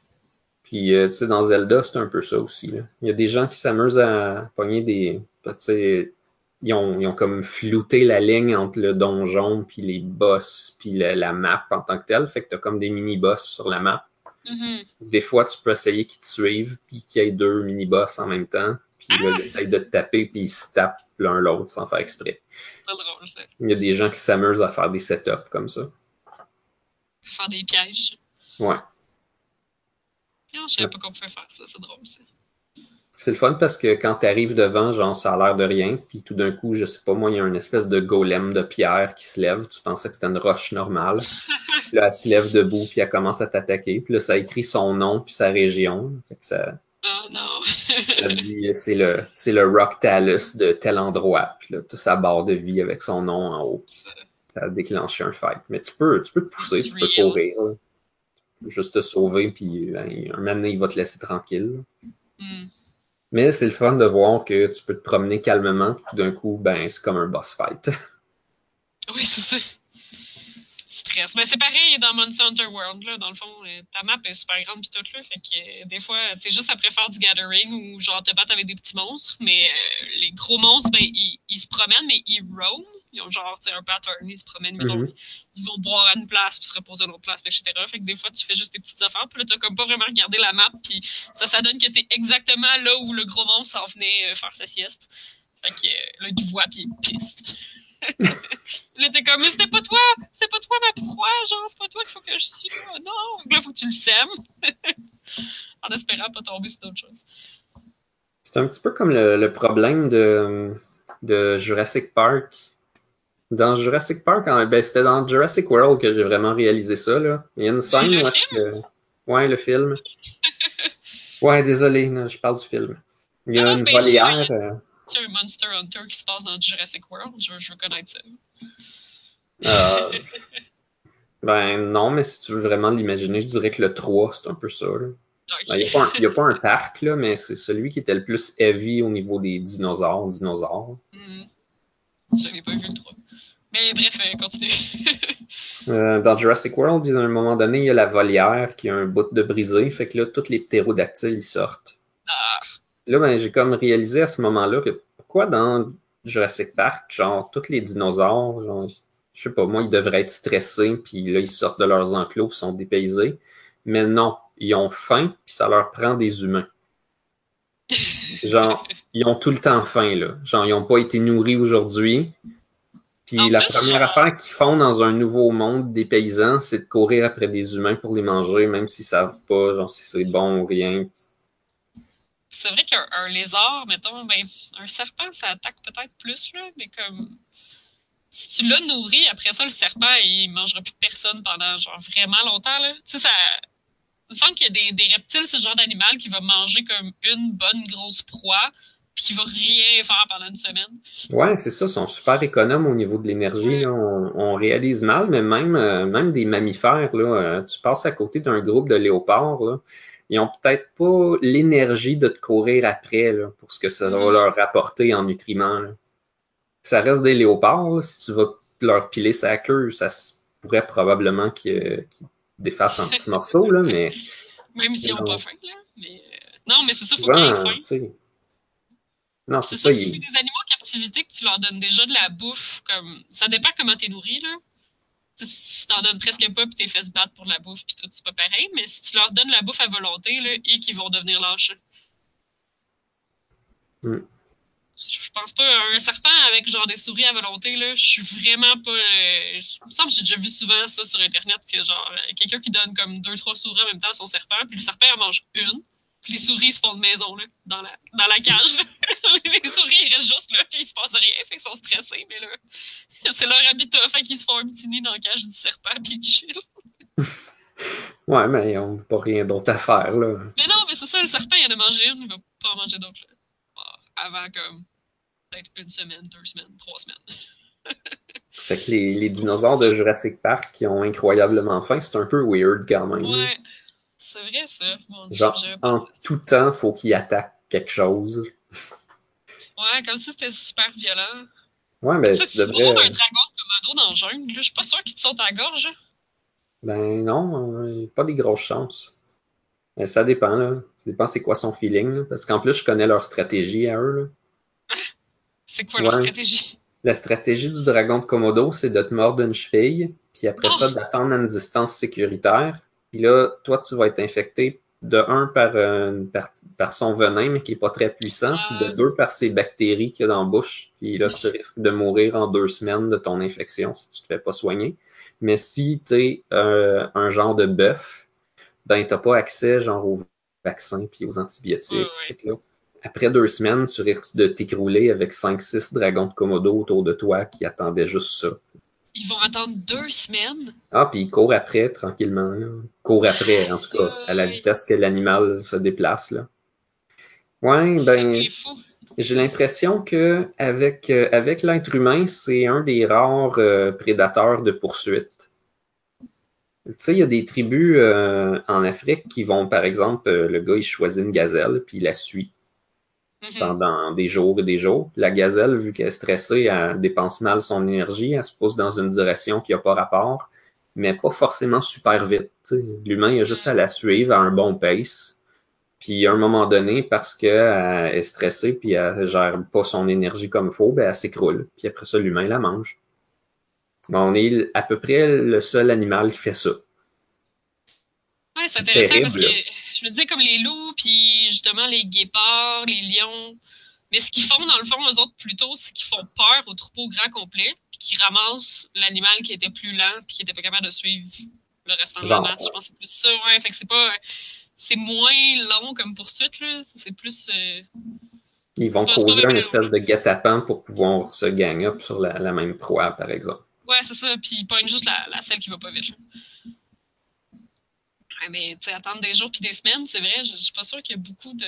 Puis, euh, tu sais, dans Zelda, c'est un peu ça aussi. Là. Il y a des gens qui s'amusent à pogner des. Tu sais, ils ont, ils ont comme flouté la ligne entre le donjon, puis les boss, puis la, la map en tant que telle. Fait que t'as comme des mini-boss sur la map. Mhm. Des fois, tu peux essayer qu'ils te suivent, puis qu'il y ait deux mini-boss en même temps. Puis là, ils essayent de te taper, puis ils se tapent l'un l'autre sans faire exprès. C'est drôle, ça. Il y a des gens qui s'amusent à faire des setups comme ça. Faire des pièges. Ouais. Non, je savais pas qu'on pouvait faire ça. C'est drôle, ça. C'est le fun parce que quand tu arrives devant, genre, ça a l'air de rien, puis tout d'un coup, je sais pas moi, il y a une espèce de golem de pierre qui se lève. Tu pensais que c'était une roche normale. Puis là, elle se lève debout, puis elle commence à t'attaquer. Puis là, ça écrit son nom, puis sa région. Fait que ça, Oh non. ça dit c'est le, c'est le Rock Talus de tel endroit. Puis là, tu sa barre de vie avec son nom en haut. Ça a déclenché un fight. Mais tu peux, tu peux te pousser, tu peux Real. courir. là. Juste te sauver, puis ben, un moment donné, il va te laisser tranquille. Mais c'est le fun de voir que tu peux te promener calmement, puis tout d'un coup, ben, c'est comme un boss fight. Oui, c'est ça. Stress. Mais c'est pareil dans Monster Hunter World, là. Dans le fond, euh, ta map est super grande pis tout, là. Fait que euh, des fois, t'es juste après faire du gathering ou genre te battre avec des petits monstres. Mais euh, les gros monstres, ben, ils, ils se promènent, mais ils roam. Ils ont genre, tu sais, un pattern. Ils se promènent, mettons. Mhm. Ils vont boire à une place puis se reposer à une autre place, etc. Fait que des fois, tu fais juste des petites affaires. Puis là, t'as comme pas vraiment regardé la map. Puis ça, ça donne que t'es exactement là où le gros monstre s'en venait euh, faire sa sieste. Fait que euh, là, tu vois, puis il piste. là, t'es comme, mais c'était pas toi! C'est pas toi ma proie! Genre, c'est pas toi qu'il faut que je suis là! Non! Donc là, faut que tu le sèmes! en espérant pas tomber sur d'autres choses. C'est un petit peu comme le, le problème de, de Jurassic Park. Dans Jurassic Park, en- ben, c'était dans Jurassic World que j'ai vraiment réalisé ça. Là. Il y a une scène Le où est-ce que. Ouais, le film. Ouais, désolé, je parle du film. Il y a Ah une c'est volière. euh, Tu sais, un Monster Hunter qui se passe dans Jurassic World, je, je veux connaître ça. euh, ben non, mais si tu veux vraiment l'imaginer, je dirais que le 3, c'est un peu ça. là. Ben, Il n'y a, pas un- il y a pas un parc, là, mais c'est celui qui était le plus heavy au niveau des dinosaures. dinosaures. Hmm. Pas vu le 3. Mais bref, euh, continue. Euh, dans Jurassic World, à un moment donné, il y a la volière qui a un bout de brisé. Fait que là, tous les ptérodactyles, ils sortent. ah, Là, ben, j'ai comme réalisé à ce moment-là que pourquoi dans Jurassic Park, genre, tous les dinosaures, genre, je sais pas, moi, ils devraient être stressés, puis là, ils sortent de leurs enclos, puis sont dépaysés. Mais non, ils ont faim, puis ça leur prend des humains. Genre, ils ont tout le temps faim, là. Genre, ils n'ont pas été nourris aujourd'hui. Puis En la plus, première genre- affaire qu'ils font dans un nouveau monde des paysans, c'est de courir après des humains pour les manger, même s'ils savent pas, genre, si c'est bon ou rien. c'est vrai qu'un un lézard, mettons, ben, un serpent, ça attaque peut-être plus, là, mais comme. Si tu l'as nourri, après ça, le serpent, il mangera plus personne pendant, genre, vraiment longtemps, là. Tu sais, ça. Il me semble qu'il y a des, des reptiles, ce genre d'animal, qui va manger comme une bonne grosse proie, puis qui va rien faire pendant une semaine. Ouais, c'est ça, ils sont super économes au niveau de l'énergie. On, on réalise mal, mais même, euh, même des mammifères, là, euh, tu passes à côté d'un groupe de léopards, là, ils ont peut-être pas l'énergie de te courir après là, pour ce que ça va Mhm. leur rapporter en nutriments. là. Ça reste des léopards, si tu vas leur piler sa queue, ça se pourrait probablement qu'ils qu'ils défassent en petits morceaux, là, mais Même s'ils n'ont Non. pas faim, là. Mais, euh, Non, mais c'est ça, faut qu'ils aient faim. Non, c'est ça. ça, si il- des animaux en captivité que tu leur donnes déjà de la bouffe, comme ça dépend comment t'es nourri, là. Tu sais, Si t'en donnes presque pas puis t'es fait se battre pour la bouffe puis tout, c'est pas pareil, mais si tu leur donnes la bouffe à volonté, là, et qu'ils vont devenir lâches. Hmm. Je pense pas un serpent avec genre des souris à volonté, là, je suis vraiment pas. euh, il me semble que j'ai déjà vu souvent ça sur internet que genre euh, quelqu'un qui donne comme deux, trois souris en même temps à son serpent, puis le serpent en mange une. Puis les souris se font de maison, là, dans la, dans la cage. les souris, ils restent juste là, puis il se passe rien, fait qu'ils sont stressés, mais là, c'est leur habitat, fait qu'ils se font un petit nid dans la cage du serpent, puis ils chill. Ouais, mais on n'a pas rien d'autre à faire, là. Mais non, mais c'est ça, le serpent, il en a mangé une, il va pas en manger d'autres, là. Avant, comme, peut-être une semaine, deux semaines, trois semaines. Fait que les, les dinosaures de Jurassic Park qui ont incroyablement faim, c'est un peu weird quand même. Ouais, c'est vrai, ça. Mon Genre, en tout temps, faut qu'ils attaquent quelque chose. Ouais, comme si c'était super violent. Ouais, Ça, tu tu devrais. un dragon de Komodo dans le jungle, je suis pas sûr qu'il te saute à la gorge. Ben non, euh, pas des grosses chances. Mais ça dépend, là. Ça dépend c'est quoi son feeling, là. Parce qu'en plus, je connais leur stratégie à eux, là. C'est quoi leur stratégie? La stratégie du dragon de Komodo, c'est de te mordre une cheville, puis après ça, d'attendre à une distance sécuritaire. Puis là, toi, tu vas être infecté de un par, euh, par, par son venin, mais qui n'est pas très puissant, puis de Ouais. deux par ses bactéries qu'il y a dans la bouche. Puis là, tu risques de mourir en deux semaines de ton infection si tu te fais pas soigner. Mais si tu es un genre de bœuf, ben, tu n'as pas accès genre aux vaccins puis aux antibiotiques. Là, après deux semaines, tu risques de t'écrouler avec 5-6 dragons de Komodo autour de toi qui attendaient juste ça. Ils vont attendre deux semaines. Ah, puis ils courent après tranquillement. Là. Ils courent après, en tout cas, à la vitesse que l'animal se déplace. Là. Ouais, ben, j'ai l'impression que avec, euh, avec l'être humain, c'est un des rares euh, prédateurs de poursuite. Tu sais, il y a des tribus euh, en Afrique qui vont, par exemple, le gars, il choisit une gazelle, puis il la suit Mhm. pendant des jours et des jours. La gazelle, vu qu'elle est stressée, elle dépense mal son énergie, elle se pousse dans une direction qui n'a pas rapport, mais pas forcément super vite. L'humain, il a juste à la suivre à un bon pace. Puis à un moment donné, parce qu'elle est stressée puis elle gère pas son énergie comme il faut, ben elle s'écroule. Puis après ça, l'humain la mange. Bon, on est à peu près le seul animal qui fait ça. Ouais, c'est intéressant parce que je me disais comme les loups, puis justement les guépards, les lions. Mais ce qu'ils font, dans le fond, eux autres, plutôt, c'est qu'ils font peur au troupeau grand complet, puis qu'ils ramassent l'animal qui était plus lent, puis qui était pas capable de suivre le restant de la masse. Je pense que c'est plus ça, ouais. Fait que c'est pas. C'est moins long comme poursuite, là. C'est plus. euh, Ils vont causer une espèce de guet-apens pour pouvoir se gang up sur la, la même proie, par exemple. Ouais, c'est ça. Puis ils pognent juste la, la celle qui va pas vite. là. Mais tu sais, attendre des jours puis des semaines, c'est vrai, je je suis pas sûre qu'il y a beaucoup de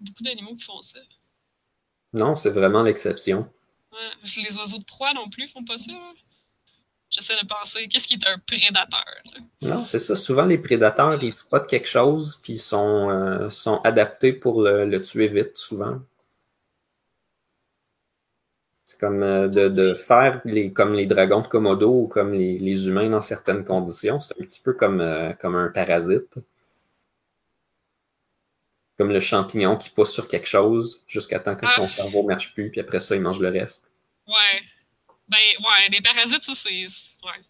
beaucoup d'animaux qui font ça. Non, c'est vraiment l'exception. Ouais, les oiseaux de proie non plus font pas ça. là. J'essaie de penser, qu'est-ce qui est un prédateur? là? Non, c'est ça. Souvent, les prédateurs, ils spotent quelque chose, puis ils sont, euh, sont adaptés pour le, le tuer vite, souvent. C'est comme euh, de, de faire les, comme les dragons de Komodo ou comme les, les humains dans certaines conditions. C'est un petit peu comme, euh, comme un parasite. Comme le champignon qui pousse sur quelque chose jusqu'à temps que son Ah. cerveau ne marche plus, puis après ça, il mange le reste. Ouais. Ben, ouais, les parasites, ça, c'est. Ouais.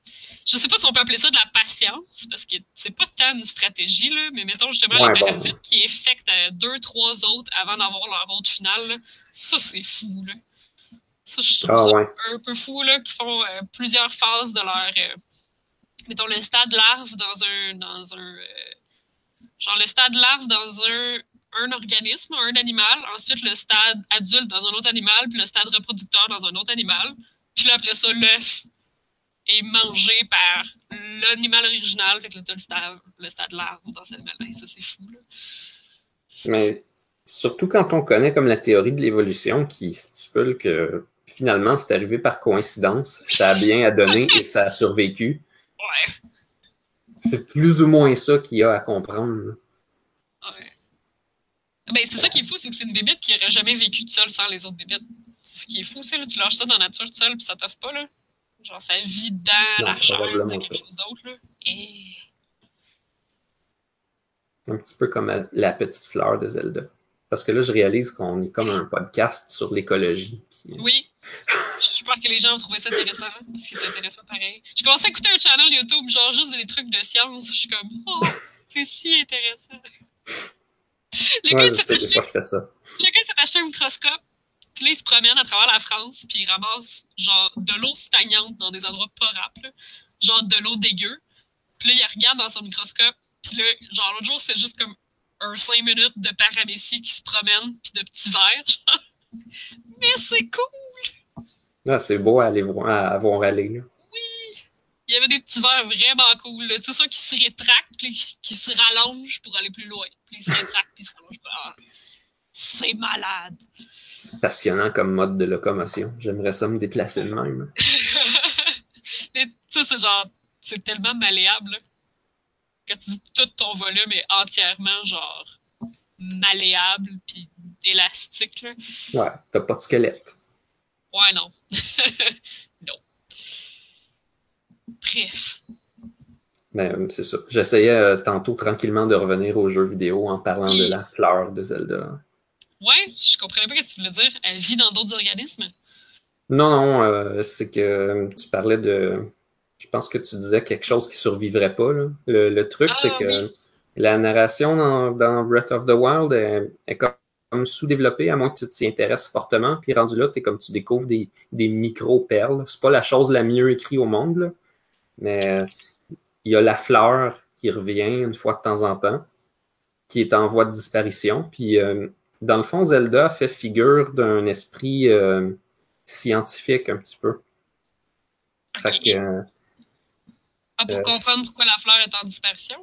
Je sais pas si on peut appeler ça de la patience, parce que c'est pas tant une stratégie, là, mais mettons justement Ouais, les bon. parasites qui infectent euh, deux, trois autres avant d'avoir leur hôte final, là, ça, c'est fou, là. Ça, je trouve Ah ça ouais. un peu fou, là, qui font euh, plusieurs phases de leur. euh, mettons le stade larve dans un. Dans un euh, genre le stade larve dans un, un organisme, un animal, ensuite le stade adulte dans un autre animal, puis le stade reproducteur dans un autre animal. Puis là, après ça, l'œuf est mangé par l'animal original, fait que là, le stade, le stade larve dans cet animal-là. Et Ça, c'est fou, là. Mais surtout quand on connaît comme la théorie de l'évolution qui stipule que finalement c'est arrivé par coïncidence, ça a bien à donner et ça a survécu. Ouais, C'est plus ou moins ça qu'il y a à comprendre. ouais. Ben, c'est ça qui est fou, c'est que c'est une bébite qui aurait jamais vécu toute seule sans les autres bébites. Ce qui est fou, c'est là, tu lâches ça dans la nature toute seule, puis ça t'offre pas, là. Genre, ça vit dans Non, la chair de quelque chose d'autre, là. Et... Un petit peu comme la petite fleur de Zelda. Parce que là, je réalise qu'on est comme un podcast sur l'écologie. puis- Oui. J'espère que les gens vont trouver ça intéressant, parce que c'est intéressant pareil. Je commençais à écouter un channel YouTube, genre juste des trucs de science. Je suis comme, oh, c'est si intéressant. Le Ouais, gars, je s'est acheté, je un microscope, puis là, il se promène à travers la France, puis il ramasse, genre, de l'eau stagnante dans des endroits pas rap, là. Genre, de l'eau dégueu. Puis là, il regarde dans son microscope, puis là, genre, l'autre jour, c'est juste comme un 5 minutes de paramécie qui se promène, puis de petits verres, genre. Mais c'est cool! Ah, c'est beau à aller voir, à voir aller. là. Il y avait des petits verres vraiment cool, là. Tu sais, ça qui se rétractent, puis qui, qui se rallongent pour aller plus loin. Puis ils se rétractent, puis ils se rallongent. Ah, c'est malade! C'est passionnant comme mode de locomotion. J'aimerais ça me déplacer de même. Mais tu sais, c'est genre, c'est tellement malléable, là. Quand tu dis tout ton volume est entièrement, genre, malléable, puis élastique, là. Ouais, t'as pas de squelette. Ouais, non. non. Bref. Ben, euh, c'est ça. J'essayais euh, tantôt tranquillement de revenir aux jeux vidéo en parlant de la fleur de Zelda. Ouais, je comprenais pas ce que tu voulais dire. Elle vit dans d'autres organismes? Non, non, euh, c'est que tu parlais de. Je pense que tu disais quelque chose qui survivrait pas. là. Le, le truc, Ah, c'est que oui. la narration dans, dans Breath of the Wild est, est comme, comme sous-développée, à moins que tu t'y intéresses fortement. Puis rendu là, t'es comme tu découvres des, des micro-perles. C'est pas la chose la mieux écrite au monde, là. mais euh, il y a la fleur qui revient une fois de temps en temps, qui est en voie de disparition. Puis euh, dans le fond, Zelda fait figure d'un esprit euh, scientifique un petit peu. Fait Ok. que, euh, Ah, pour comprendre pourquoi la fleur est en disparition?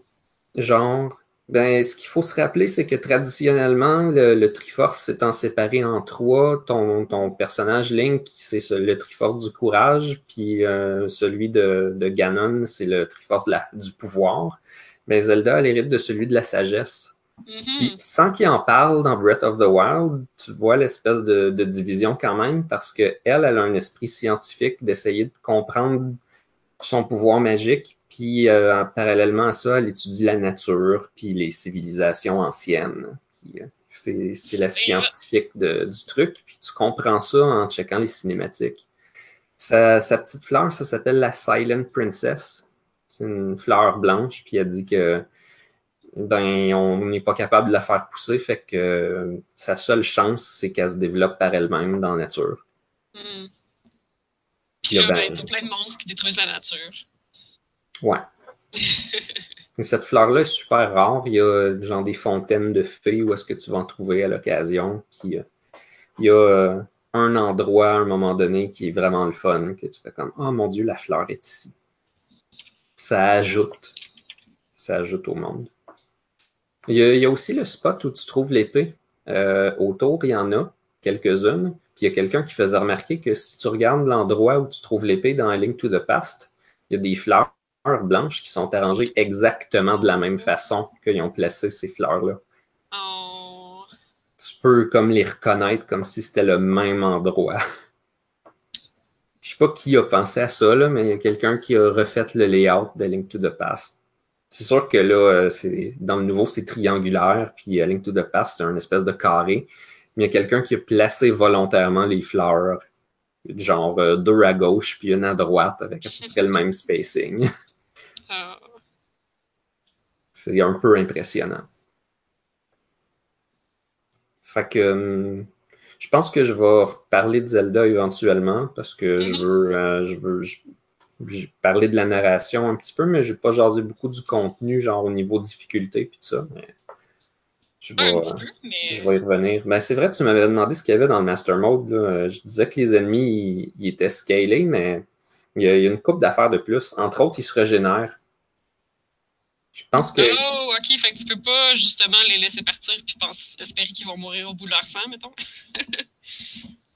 genre, ben, ce qu'il faut se rappeler, c'est que traditionnellement, le, le Triforce s'étant séparé en trois, ton, ton personnage Link, c'est ce- le Triforce du courage, puis euh, celui de, de Ganon, c'est le Triforce de la- du pouvoir. Mais Zelda, elle hérite de celui de la sagesse. Puis, Mhm. sans qu'il en parle dans Breath of the Wild, tu vois l'espèce de, de division quand même, parce que elle, elle a un esprit scientifique d'essayer de comprendre son pouvoir magique, puis euh, en- parallèlement à ça, elle étudie la nature, puis les civilisations anciennes. Euh, c'est la scientifique de- du truc, puis tu comprends ça en checkant les cinématiques. Sa, sa petite fleur, ça s'appelle la Silent Princess. C'est une fleur blanche, puis elle dit que ben, on n'est pas capable de la faire pousser, fait que euh, sa seule chance, c'est qu'elle se développe par elle-même dans la nature. Mhm. Puis là, là, ben- ben, t'as plein de monstres qui détruisent la nature. Ouais. Et cette fleur-là est super rare. Il y a genre des fontaines de fées où est-ce que tu vas en trouver à l'occasion. Puis euh, il y a euh, un endroit à un moment donné qui est vraiment le fun, que tu fais comme Oh mon Dieu, la fleur est ici. Ça ajoute. Ça ajoute au monde. Il y a, il y a aussi le spot où tu trouves l'épée. Euh, autour, il y en a quelques-unes. Puis il y a quelqu'un qui faisait remarquer que si tu regardes l'endroit où tu trouves l'épée dans A Link to the Past, il y a des fleurs blanches qui sont arrangées exactement de la même façon qu'ils ont placé ces fleurs-là. Oh. Tu peux comme les reconnaître comme si c'était le même endroit. Je sais pas qui a pensé à ça, là, mais il y a quelqu'un qui a refait le layout de Link to the Past. C'est sûr que là, euh, dans le nouveau, c'est triangulaire, puis euh, Link to the Past, c'est un espèce de carré. Mais il y a quelqu'un qui a placé volontairement les fleurs, genre euh, deux à gauche, puis une à droite, avec à peu près le même spacing. Ah. C'est un peu impressionnant. Fait que hum, je pense que je vais parler de Zelda éventuellement parce que je Mhm. veux, euh, je veux je- j'ai parlé de la narration un petit peu, mais j'ai pas jasé beaucoup du contenu, genre au niveau difficulté puis tout ça. Mais je vais, euh, peu, mais. je vais y revenir. Ben, c'est vrai, tu m'avais demandé ce qu'il y avait dans le Master Mode. là. Euh, Je disais que les ennemis, ils, ils étaient scalés, mais il y a, il y a une coupe d'affaires de plus. Entre autres, ils se régénèrent. Je pense que. Oh, ok, fait que tu peux pas justement les laisser partir puis penser, espérer qu'ils vont mourir au bout de leur sang, mettons.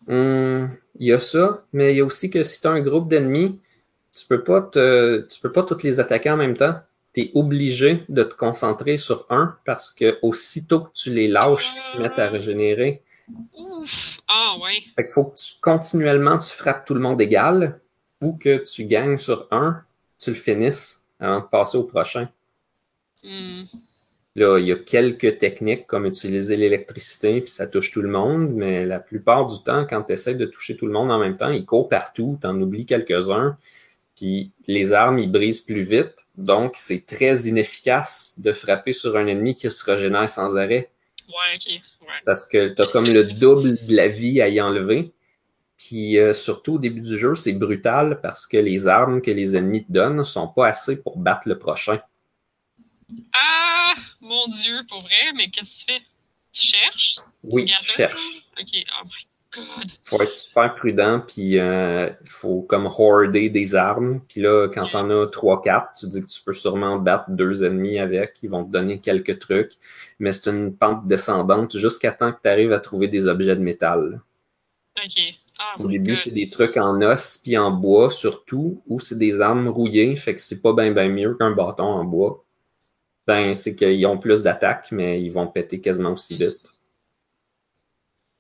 Hum, il y a ça, mais il y a aussi que si tu as un groupe d'ennemis, tu peux pas te, tu peux pas toutes les attaquer en même temps. Tu es obligé de te concentrer sur un parce que aussitôt que tu les lâches, ils se mettent à régénérer. Ouf! Ah, ouais. Fait qu'il faut que tu, continuellement tu frappes tout le monde égal ou que tu gagnes sur un, tu le finisses avant de passer au prochain. Hmm. Là, il y a quelques techniques comme utiliser l'électricité, puis ça touche tout le monde, mais la plupart du temps, quand tu essaies de toucher tout le monde en même temps, ils courent partout, tu en oublies quelques-uns, puis les armes, ils brisent plus vite. Donc, c'est très inefficace de frapper sur un ennemi qui se régénère sans arrêt. Ouais, ok. Ouais. Parce que tu as comme le double de la vie à y enlever. Puis euh, surtout au début du jeu, c'est brutal parce que les armes que les ennemis te donnent sont pas assez pour battre le prochain. Ah, mon Dieu, pour vrai, mais qu'est-ce que tu fais? Tu cherches? Oui, tu cherches. Ok, oh my god. faut être super prudent, puis euh, il faut comme hoarder des armes. Puis là, quand t'en as 3-4, tu dis que tu peux sûrement battre deux ennemis avec. Ils vont te donner quelques trucs. Mais c'est une pente descendante jusqu'à temps que tu arrives à trouver des objets de métal. Ok. Ah, Au début, c'est des trucs en os puis en bois surtout, ou c'est des armes rouillées, fait que c'est pas bien ben mieux qu'un bâton en bois. Ben, c'est qu'ils ont plus d'attaque, mais ils vont péter quasiment aussi vite.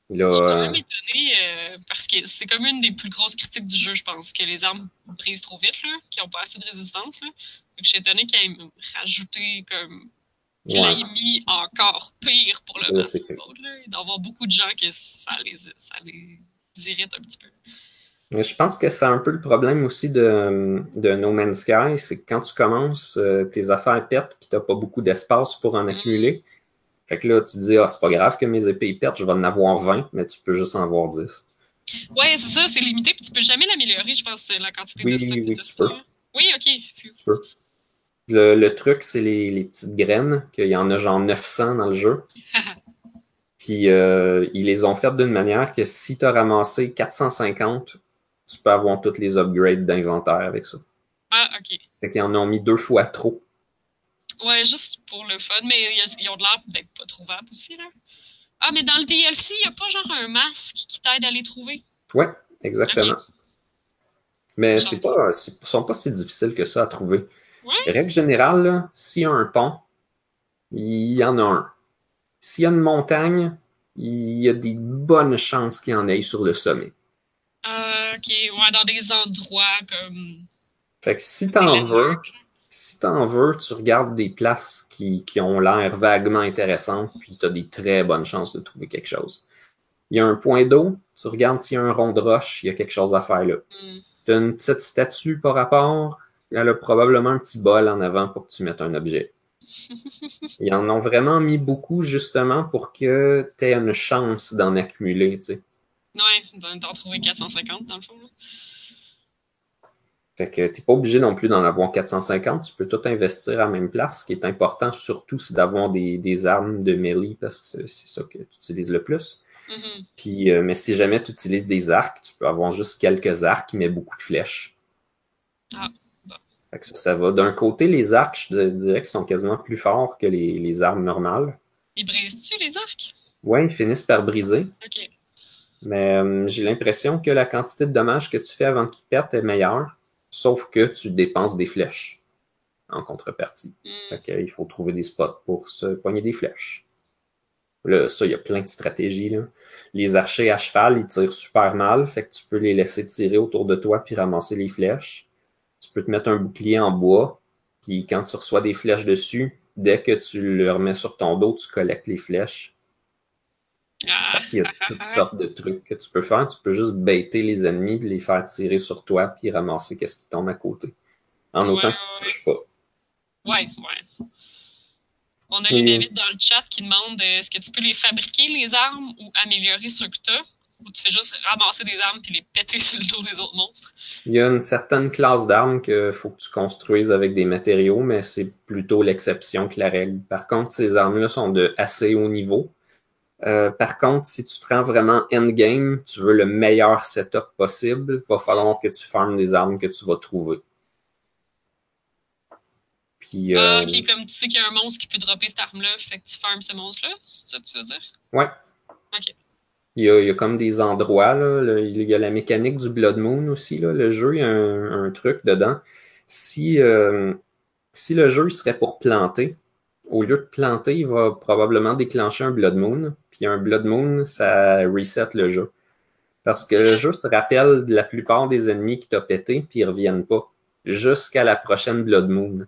Là, Je suis quand euh, même étonnée euh, parce que c'est comme une des plus grosses critiques du jeu, je pense, que les armes brisent trop vite, là, qui n'ont pas assez de résistance. Là. Que je suis étonnée qu'ils aient rajouté comme. Qu'ils ouais. l'aient mis encore pire pour le match. Il doit y avoir beaucoup de gens que ça les, ça les irrite un petit peu. Mais je pense que c'est un peu le problème aussi de, de No Man's Sky, c'est que quand tu commences, euh, tes affaires pètent puis t'as pas beaucoup d'espace pour en accumuler. Fait que là, tu te dis, ah, c'est pas grave que mes épées pètent, je vais en avoir 20, mais tu peux juste en avoir 10. Ouais, c'est ça, c'est limité, puis tu peux jamais l'améliorer, je pense, la quantité Oui, de stock oui, que tu tu peux. Oui, ok. Tu peux. Le, le truc, c'est les, les petites graines, qu'il y en a genre 900 dans le jeu. Puis euh, ils les ont faites d'une manière que si tu as ramassé 450, tu peux avoir toutes les upgrades d'inventaire avec ça. Ah, ok. Fait qu'ils en ont mis deux fois trop. Ouais, juste pour le fun, mais ils ont de l'air d'être pas trouvables aussi, là. Ah, mais dans le DLC, il n'y a pas genre un masque qui t'aide à les trouver? Ouais, exactement. Mais c'est pas, c'est- sont pas si difficiles que ça à trouver. Ouais. Règle générale, s'il y a un pont, il y en a un. S'il y a une montagne, il y a des bonnes chances qu'il y en ait sur le sommet. Euh, ok, ouais, dans des endroits comme. Fait que si t'en veux, si t'en veux, tu regardes des places qui, qui ont l'air vaguement intéressantes, puis t'as des très bonnes chances de trouver quelque chose. Il y a un point d'eau, tu regardes s'il y a un rond de roche, il y a quelque chose à faire là. Hmm. T'as une petite statue par rapport, elle a probablement un petit bol en avant pour que tu mettes un objet. Ils en ont vraiment mis beaucoup justement pour que tu aies une chance d'en accumuler, tu sais. Ouais, d'en trouver 450 dans le fond. là. Fait que t'es pas obligé non plus d'en avoir 450, tu peux tout investir à la même place. Ce qui est important surtout, c'est d'avoir des, des armes de melee parce que c'est ça que tu utilises le plus. Mhm. Puis, euh, mais si jamais tu utilises des arcs, tu peux avoir juste quelques arcs, mais beaucoup de flèches. Ah, bon. Fait que ça, ça va. D'un côté, les arcs, je dirais qu'ils sont quasiment plus forts que les, les armes normales. Ils brisent-tu les arcs? Ouais, ils finissent par briser, Ok. Mais euh, j'ai l'impression que la quantité de dommages que tu fais avant qu'ils pètent est meilleure, sauf que tu dépenses des flèches en contrepartie. Hmm. Fait il faut trouver des spots pour se pogner des flèches. Là, ça, il y a plein de stratégies. Là. Les archers à cheval, ils tirent super mal, fait que tu peux les laisser tirer autour de toi puis ramasser les flèches. Tu peux te mettre un bouclier en bois, puis quand tu reçois des flèches dessus, dès que tu le remets sur ton dos, tu collectes les flèches. Ah, Il y a toutes sortes de trucs que tu peux faire. Tu peux juste baiter les ennemis, puis les faire tirer sur toi, puis ramasser qu'est-ce qui tombe à côté. En autant Ouais, qu'ils ne ouais. touchent pas. ouais, ouais. On a Et- une invite dans le chat qui demande euh, est-ce que tu peux les fabriquer, les armes, ou améliorer ceux que tu as Ou tu fais juste ramasser des armes puis les péter sur le dos des autres monstres? Il y a une certaine classe d'armes qu'il faut que tu construises avec des matériaux, mais c'est plutôt l'exception que la règle. Par contre, ces armes-là sont de assez haut niveau. Euh, par contre, si tu te rends vraiment endgame, tu veux le meilleur setup possible, il va falloir que tu farmes des armes que tu vas trouver. Puis, Ah, euh, ok, comme tu sais qu'il y a un monstre qui peut dropper cette arme-là, fait que tu farmes ce monstre-là C'est ça que tu veux dire? Ouais. Ok. Il y, a, il y a comme des endroits, là, le- il y a la mécanique du Blood Moon aussi. Là, le jeu, il y a un, un truc dedans. Si, euh, si le jeu serait pour planter, au lieu de planter, il va probablement déclencher un Blood Moon. Puis un Blood Moon, ça reset le jeu. Parce que le jeu se rappelle de la plupart des ennemis qui t'ont pété, puis ils reviennent pas. Jusqu'à la prochaine Blood Moon.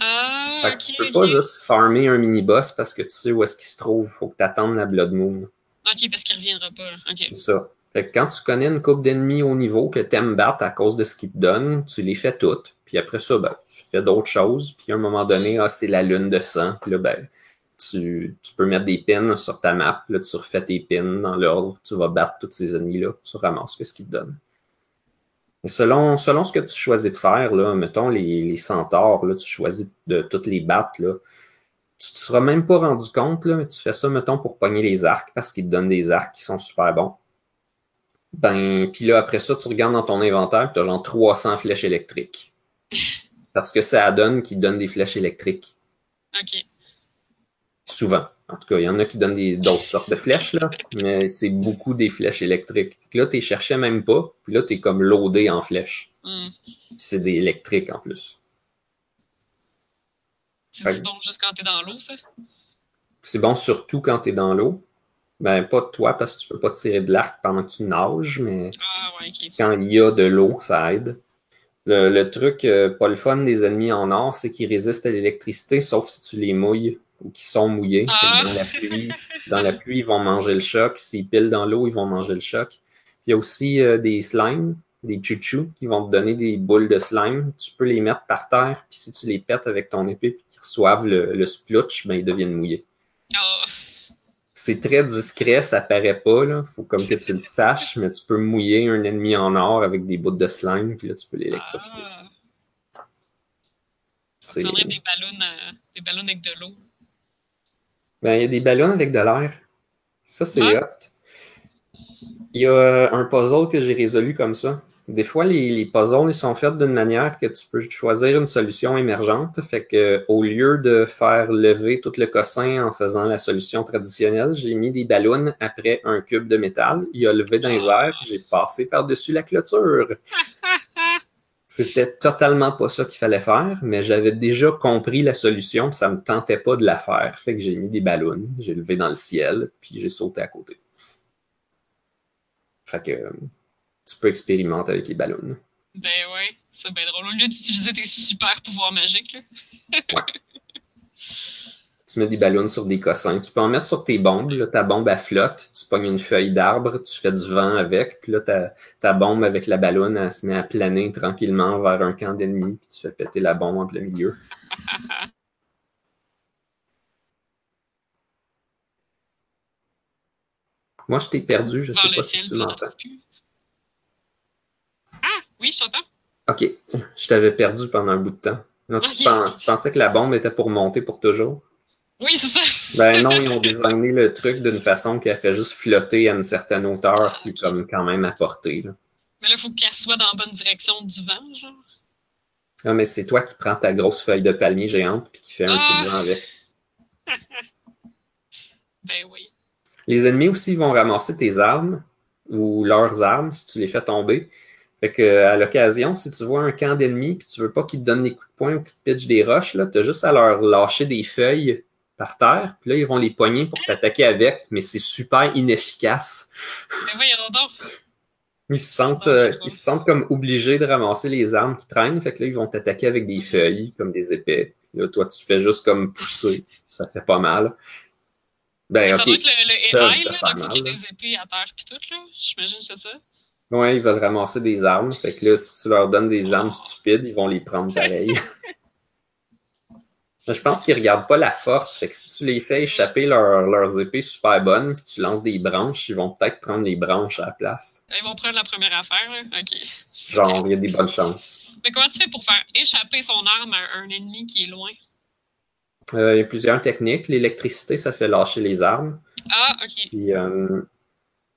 Ah, Fait que ok. tu peux pas juste farmer un mini-boss parce que tu sais où est-ce qu'il se trouve. Faut que tu attendes la Blood Moon. Ok, parce qu'il reviendra pas. Là. C'est ça. Fait que quand tu connais une coupe d'ennemis au niveau que t'aimes battre à cause de ce qu'ils te donnent, tu les fais toutes. Puis après ça, ben, tu fais d'autres choses. Puis à un moment donné, ah, c'est la lune de sang. Puis là, ben, tu, tu peux mettre des pins sur ta map. Là, tu refais tes pins dans l'ordre. Tu vas battre tous ces ennemis-là. Tu ramasses ce qu'ils te donnent. Selon, selon ce que tu choisis de faire, là, mettons les, les centaures, là, tu choisis de toutes les battre. Là, tu te seras même pas rendu compte, là, mais tu fais ça, mettons, pour pogner les arcs parce qu'ils te donnent des arcs qui sont super bons. Ben, puis là, après ça, tu regardes dans ton inventaire, tu as genre 300 flèches électriques. Parce que ça donne qui donne des flèches électriques. Ok. Souvent. En tout cas, il y en a qui donnent d'autres sortes de flèches, là, mais c'est beaucoup des flèches électriques. Puis là, tu les cherchais même pas, puis là, tu es comme loadé en flèches. Hmm. C'est des électriques en plus. C'est bon juste quand t'es dans l'eau, ça? C'est bon surtout quand tu es dans l'eau. Ben, pas toi, parce que tu peux pas tirer de l'arc pendant que tu nages, mais Ah, ouais, quand il y a de l'eau, ça aide. Le, le truc euh, pas le fun des ennemis en or, c'est qu'ils résistent à l'électricité, sauf si tu les mouilles ou qu'ils sont mouillés. Ah. Dans la pluie, dans la pluie, ils vont manger le choc. S'ils pilent dans l'eau, ils vont manger le choc. Il y a aussi euh, des slimes, des chouchous, qui vont te donner des boules de slime. Tu peux les mettre par terre, puis si tu les pètes avec ton épée puis qu'ils reçoivent le, le splutch, ben, ils deviennent mouillés. Ah, C'est très discret, ça paraît pas, là. Faut comme que tu le saches, mais tu peux mouiller un ennemi en or avec des bouts de slime, puis là, tu peux l'électrocuter. ah. C'est- des ballons, à- des ballons avec de l'eau. Ben, il y a des ballons avec de l'air. Ça, c'est Ouais. hot. Il y a euh, un puzzle que j'ai résolu comme ça. Des fois, les, les puzzles, ils sont faits d'une manière que tu peux choisir une solution émergente. Fait que, au lieu de faire lever tout le cossin en faisant la solution traditionnelle, j'ai mis des ballons après un cube de métal. Il a levé dans les airs, j'ai passé par-dessus la clôture. C'était totalement pas ça qu'il fallait faire, mais j'avais déjà compris la solution, puis ça me tentait pas de la faire. Fait que j'ai mis des ballons, j'ai levé dans le ciel, puis j'ai sauté à côté. Fait que euh, tu peux expérimenter avec les ballons. Ben ouais, c'est bien drôle. Au lieu d'utiliser tes super pouvoirs magiques, là. Tu mets des ballons sur des cossins. Tu peux en mettre sur tes bombes. Là, ta bombe, elle flotte. Tu pognes une feuille d'arbre, tu fais du vent avec. Puis là, ta, ta bombe avec la ballonne, elle se met à planer tranquillement vers un camp d'ennemis. Puis tu fais péter la bombe en plein milieu. Moi, je t'ai perdu. Je Dans sais pas si tu m'entends. Ah, oui, je t'entends. OK. Je t'avais perdu pendant un bout de temps. Non, tu pensais que la bombe était pour monter pour toujours? Oui, c'est ça. Ben non, ils ont designé le truc d'une façon qui a fait juste flotter à une certaine hauteur, Ah, qui est comme quand même à portée. Là. Mais là, il faut qu'elle soit dans la bonne direction du vent, genre. Ah, mais c'est toi qui prends ta grosse feuille de palmier géante puis qui fait un coup de Ah. vent avec. Ben oui. Les ennemis aussi vont ramasser tes armes ou leurs armes si tu les fais tomber. Fait que à l'occasion, si tu vois un camp d'ennemis puis tu veux pas qu'ils te donnent des coups de poing ou qu'ils te pitchent des roches, là, t'as juste à leur lâcher des feuilles par terre, puis là, ils vont les pogner pour t'attaquer avec, mais c'est super inefficace. Mais voyons donc. Ils se sentent, euh, ils se sentent comme obligés de ramasser les armes qui traînent, fait que là, ils vont t'attaquer avec des feuilles, comme des épées. Là, toi, tu fais juste comme pousser. Ça fait pas mal. Ben, Ça doit être le, le AI, mal, là. des épées à terre pis tout, là. J'imagine que c'est ça. Ouais, ils veulent ramasser des armes. Fait que là, si tu leur donnes des armes stupides, ils vont les prendre pareil. Je pense qu'ils regardent pas la force. Fait que si tu les fais échapper leur- leurs épées super bonnes, puis tu lances des branches, ils vont peut-être prendre les branches à la place. Ils vont prendre la première affaire, là. OK. Genre, il y a des bonnes chances. Mais comment tu fais pour faire échapper son arme à un ennemi qui est loin? Euh, il y a plusieurs techniques. L'électricité, ça fait lâcher les armes. Ah, OK. Puis euh,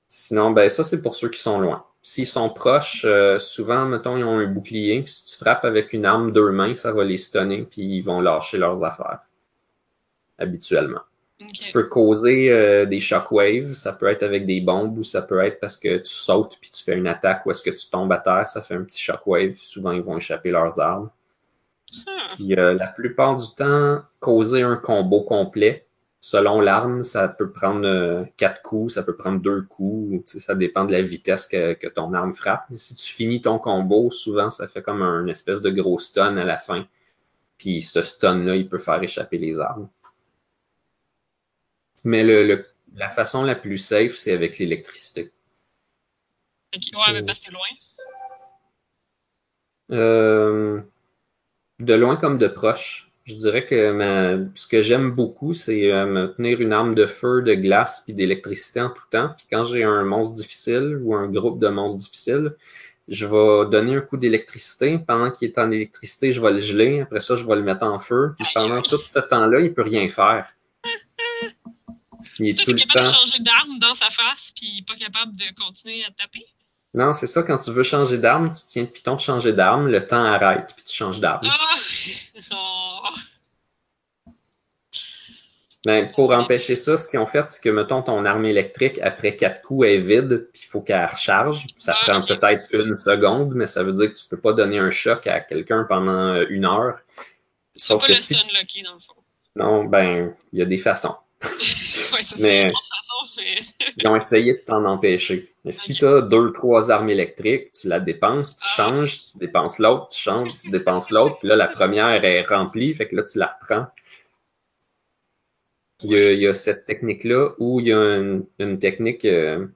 sinon, ben ça, c'est pour ceux qui sont loin. S'ils sont proches, euh, souvent, mettons, ils ont un bouclier. Puis si tu frappes avec une arme deux mains, ça va les stunner, puis ils vont lâcher leurs affaires. Habituellement. Tu peux causer euh, des shockwaves. Ça peut être avec des bombes ou ça peut être parce que tu sautes puis tu fais une attaque ou est-ce que tu tombes à terre, ça fait un petit shockwave. Souvent, ils vont échapper leurs armes. Ah. Puis euh, la plupart du temps, causer un combo complet, selon l'arme, ça peut prendre euh, quatre coups, ça peut prendre deux coups, ça dépend de la vitesse que, que ton arme frappe. Mais si tu finis ton combo, souvent ça fait comme un espèce de gros stun à la fin. Puis ce stun-là, il peut faire échapper les armes. Mais le, la façon la plus safe, c'est avec l'électricité. Ok, ouais, mais parce que loin. Euh, de loin comme de proche. Je dirais que ce que j'aime beaucoup, c'est euh, me tenir une arme de feu, de glace puis d'électricité en tout temps. Puis quand j'ai un monstre difficile ou un groupe de monstres difficiles, je vais donner un coup d'électricité. Pendant qu'il est en électricité, je vais le geler. Après ça, je vais le mettre en feu. Puis pendant tout ce temps-là, il peut rien faire. Il est tout le capable de changer d'arme dans sa face, puis pas capable de continuer à taper? Non, c'est ça, quand tu veux changer d'arme, tu tiens le piton de changer d'arme, le temps arrête, puis tu changes d'arme. Ah! Oh. Ben, pour empêcher ça, ce qu'ils ont fait, c'est que, mettons, ton arme électrique, après quatre coups, est vide, puis il faut qu'elle recharge. Ça ah, prend peut-être une seconde, mais ça veut dire que tu peux pas donner un choc à quelqu'un pendant euh, une heure. Sauf pas que le si... lucky, dans le fond. Non, ben, il y a des façons. ouais, ça, mais... ils ont essayé de t'en empêcher. Mais si tu as deux, trois armes électriques, tu la dépenses, tu changes, tu dépenses l'autre, tu changes, tu dépenses l'autre, puis là, la première est remplie, fait que là, tu la reprends. Il y a, cette technique-là où il y a une, technique euh,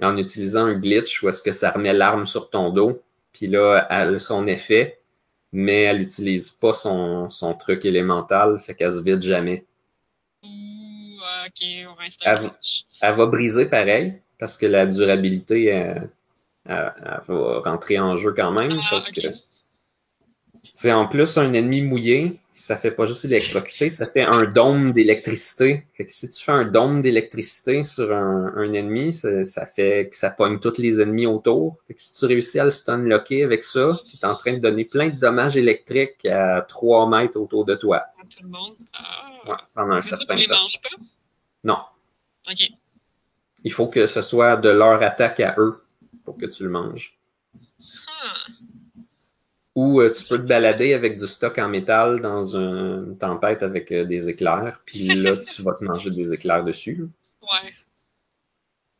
en utilisant un glitch où est-ce que ça remet l'arme sur ton dos, puis là, elle a son effet, mais elle n'utilise pas son, son, truc élémental, fait qu'elle se vide jamais. Ouh, ok, on reste elle, elle va briser pareil, parce que la durabilité, elle, va rentrer en jeu quand même. Ah, sauf que, en plus, un ennemi mouillé, ça fait pas juste électrocuter, ça fait un dôme d'électricité. Fait que si tu fais un dôme d'électricité sur un, ennemi, ça, fait que ça pogne tous les ennemis autour. Fait que si tu réussis à le stun-locker avec ça, tu es en train de donner plein de dommages électriques à 3 mètres autour de toi. À tout le monde? Ah. pendant un certain tu les temps. manges pas? Non. OK il faut que ce soit de leur attaque à eux pour que tu le manges. Ah. Ou euh, tu peux te balader avec du stock en métal dans une tempête avec euh, des éclairs, puis là, tu vas te manger des éclairs dessus. Ouais.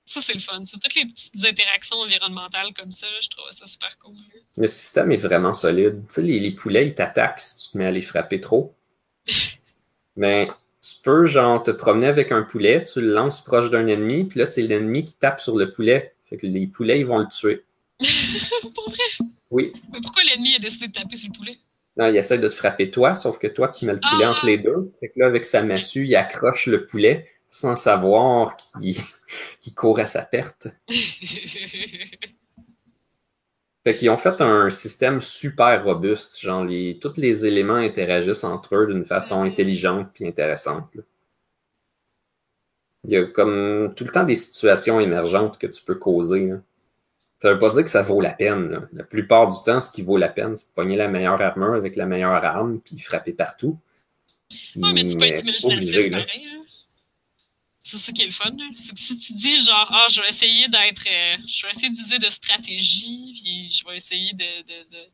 Ça, c'est le fun. C'est toutes les petites interactions environnementales comme ça, je trouve ça super cool. Le système est vraiment solide. Tu sais, les, les poulets, ils t'attaquent si tu te mets à les frapper trop. Mais tu peux, genre, te promener avec un poulet, tu le lances proche d'un ennemi, puis là, c'est l'ennemi qui tape sur le poulet. Fait que les poulets, ils vont le tuer. Pour vrai? Oui. Mais pourquoi l'ennemi a décidé de taper sur le poulet? Non, il essaie de te frapper toi, sauf que toi, tu mets le poulet ah! entre les deux. Fait que là, avec sa massue, il accroche le poulet sans savoir qu'il court à sa perte. Fait qu'ils ont fait un système super robuste, genre les, tous les éléments interagissent entre eux d'une façon intelligente puis intéressante. Il y a comme tout le temps des situations émergentes que tu peux causer. Ça veut pas dire que ça vaut la peine. La plupart du temps, ce qui vaut la peine, c'est de pogner la meilleure armure avec la meilleure arme puis frapper partout. Ouais, mais tu peux être imaginatif pareil. C'est ça qui est le fun. C'est que si tu dis genre ah je vais essayer d'être euh, je vais essayer d'user de stratégie puis je vais essayer de, de, de,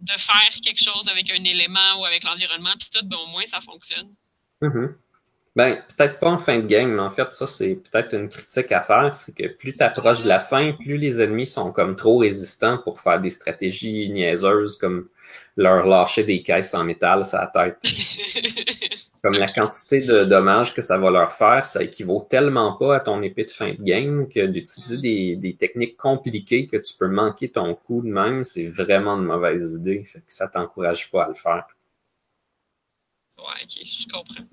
de, faire quelque chose avec un élément ou avec l'environnement puis tout, ben au moins ça fonctionne. Mm-hmm. Ben, peut-être pas en fin de game, mais en fait, ça, c'est peut-être une critique à faire. C'est que plus tu approches de la fin, plus les ennemis sont comme trop résistants pour faire des stratégies niaiseuses comme leur lâcher des caisses en métal sur la tête. Comme la quantité de dommages que ça va leur faire, ça équivaut tellement pas à ton épée de fin de game que d'utiliser des, des, techniques compliquées que tu peux manquer ton coup de même, c'est vraiment une mauvaise idée. Fait que ça t'encourage pas à le faire. Ouais, ok, je comprends.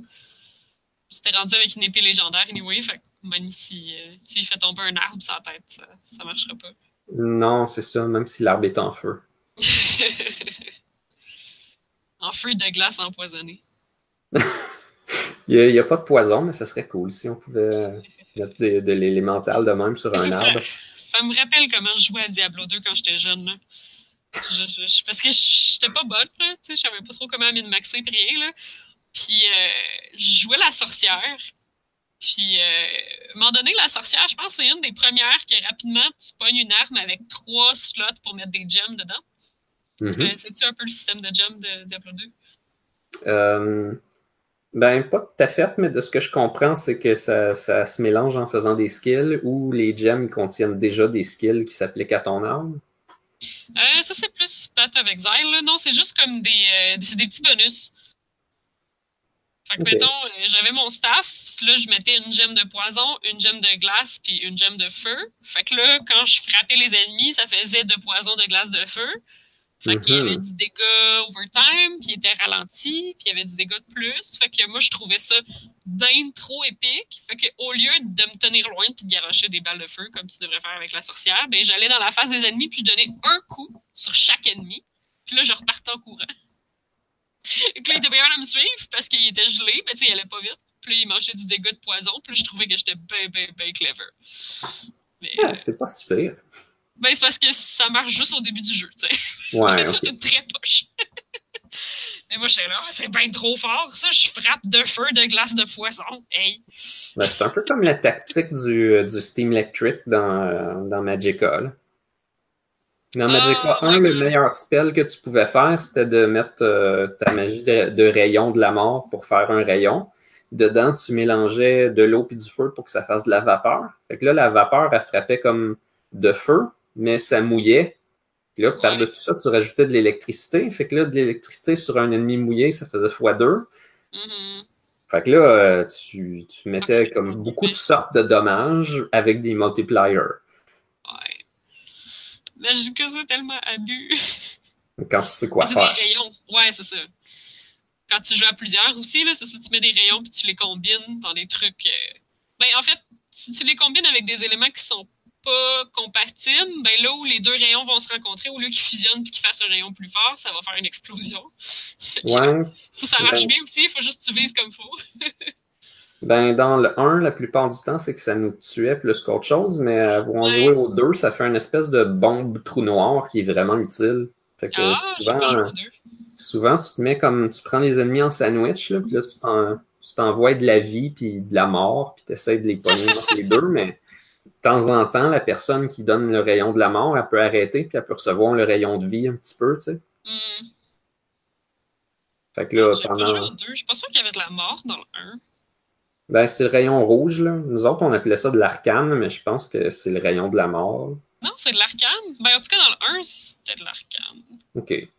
C'était rendu avec une épée légendaire anyway, fait que même si euh, tu lui fais tomber un arbre sur la tête, ça, ça marchera pas. Non, c'est ça, même si l'arbre est en feu. en feu de glace empoisonné. il n'y a, pas de poison, mais ça serait cool si on pouvait mettre de, l'élémental de même sur un arbre. Ça, me rappelle comment je jouais à Diablo 2 quand j'étais jeune. Là. parce que j'étais pas bonne, là, je savais pas trop comment min-maxer et rien. Là. Puis euh, je jouais la sorcière. Puis, euh, à un moment donné, la sorcière, je pense que c'est une des premières qui, rapidement, tu pognes une arme avec trois slots pour mettre des gems dedans. Mm C'est-tu un peu le système de gems de Diablo 2? Euh, ben, pas tout à fait, mais de ce que je comprends, c'est que ça, se mélange en faisant des skills ou les gems contiennent déjà des skills qui s'appliquent à ton arme. Euh, ça, c'est plus Path of Exile, là. Non, c'est juste comme des, euh, c'est des petits bonus. Fait que, mettons, euh, j'avais mon staff, là, je mettais une gemme de poison, une gemme de glace, puis une gemme de feu. Fait que là, quand je frappais les ennemis, ça faisait de poison, de glace, de feu. Fait qu'il y avait Mhm. du dégât overtime, puis il était ralenti, puis il y avait du dégât de plus. Fait que moi, je trouvais ça bien trop épique. Fait que au lieu de me tenir loin puis de garocher des balles de feu, comme tu devrais faire avec la sorcière, ben j'allais dans la face des ennemis puis je donnais un coup sur chaque ennemi. Puis là, je repartais en courant. Et que là, il était pas capable de me suivre parce qu'il était gelé, mais tu sais, il allait pas vite. Puis il mangeait du dégât de poison, puis là, je trouvais que j'étais bien, bien, bien clever. Mais, euh, Ah, c'est pas si pire. Ben, c'est parce que ça marche juste au début du jeu, tu sais. Ouais, ça, ok. t'es très poche. Mais moi, j'étais là, Ah, c'est bien trop fort, ça. Je frappe de feu, de glace, de poisson. Hey. Ben, c'est un peu comme la tactique du, euh, du Steam Electric dans, euh, dans Magica. là. Dans Magica 1, my le God. meilleur spell que tu pouvais faire, c'était de mettre euh, ta magie de, de rayon de la mort pour faire un rayon. Dedans, tu mélangeais de l'eau et du feu pour que ça fasse de la vapeur. Fait que là, la vapeur, elle frappait comme de feu, mais ça mouillait. Puis là, par-dessus ça, tu rajoutais de l'électricité. Fait que là, de l'électricité sur un ennemi mouillé, ça faisait x2. Mhm. Fait que là, euh, tu, tu mettais Ah, c'est comme beaucoup de sortes de dommages avec des multipliers. Ouais. Magica, c'est tellement abus. Quand tu sais quoi faire. des rayons. Ouais, c'est ça. Quand tu joues à plusieurs aussi, là, c'est ça, tu mets des rayons puis tu les combines dans des trucs. euh, Ben, en fait, si tu les combines avec des éléments qui sont pas compatibles, ben là où les deux rayons vont se rencontrer, au lieu qu'ils fusionnent puis qu'ils fassent un rayon plus fort, ça va faire une explosion. Ouais. Ça, ça marche Ben- bien aussi, il faut juste que tu vises comme faut. Ben, dans le 1, la plupart du temps, c'est que ça nous tuait plus qu'autre chose, mais euh, en Ouais. jouer au 2, ça fait une espèce de bombe trou noir qui est vraiment utile. Fait que Ah, souvent, pas souvent, tu te mets comme, tu prends les ennemis en sandwich, là, puis là, tu t'en- tu t'envoies de la vie puis de la mort, puis tu essaies de les pogner entre les deux, mais temps en temps, la personne qui donne le rayon de la mort, elle peut arrêter, puis elle peut recevoir le rayon de vie un petit peu, tu sais. Hmm, Fait que là, j'ai pas joué pendant... aux deux. Je suis pas sûre qu'il y avait de la mort dans le 1. Ben, c'est le rayon rouge, là. Nous autres, on appelait ça de l'arcane, mais je pense que c'est le rayon de la mort. Non, c'est de l'arcane. Ben, en tout cas, dans le 1, c'était de l'arcane. OK.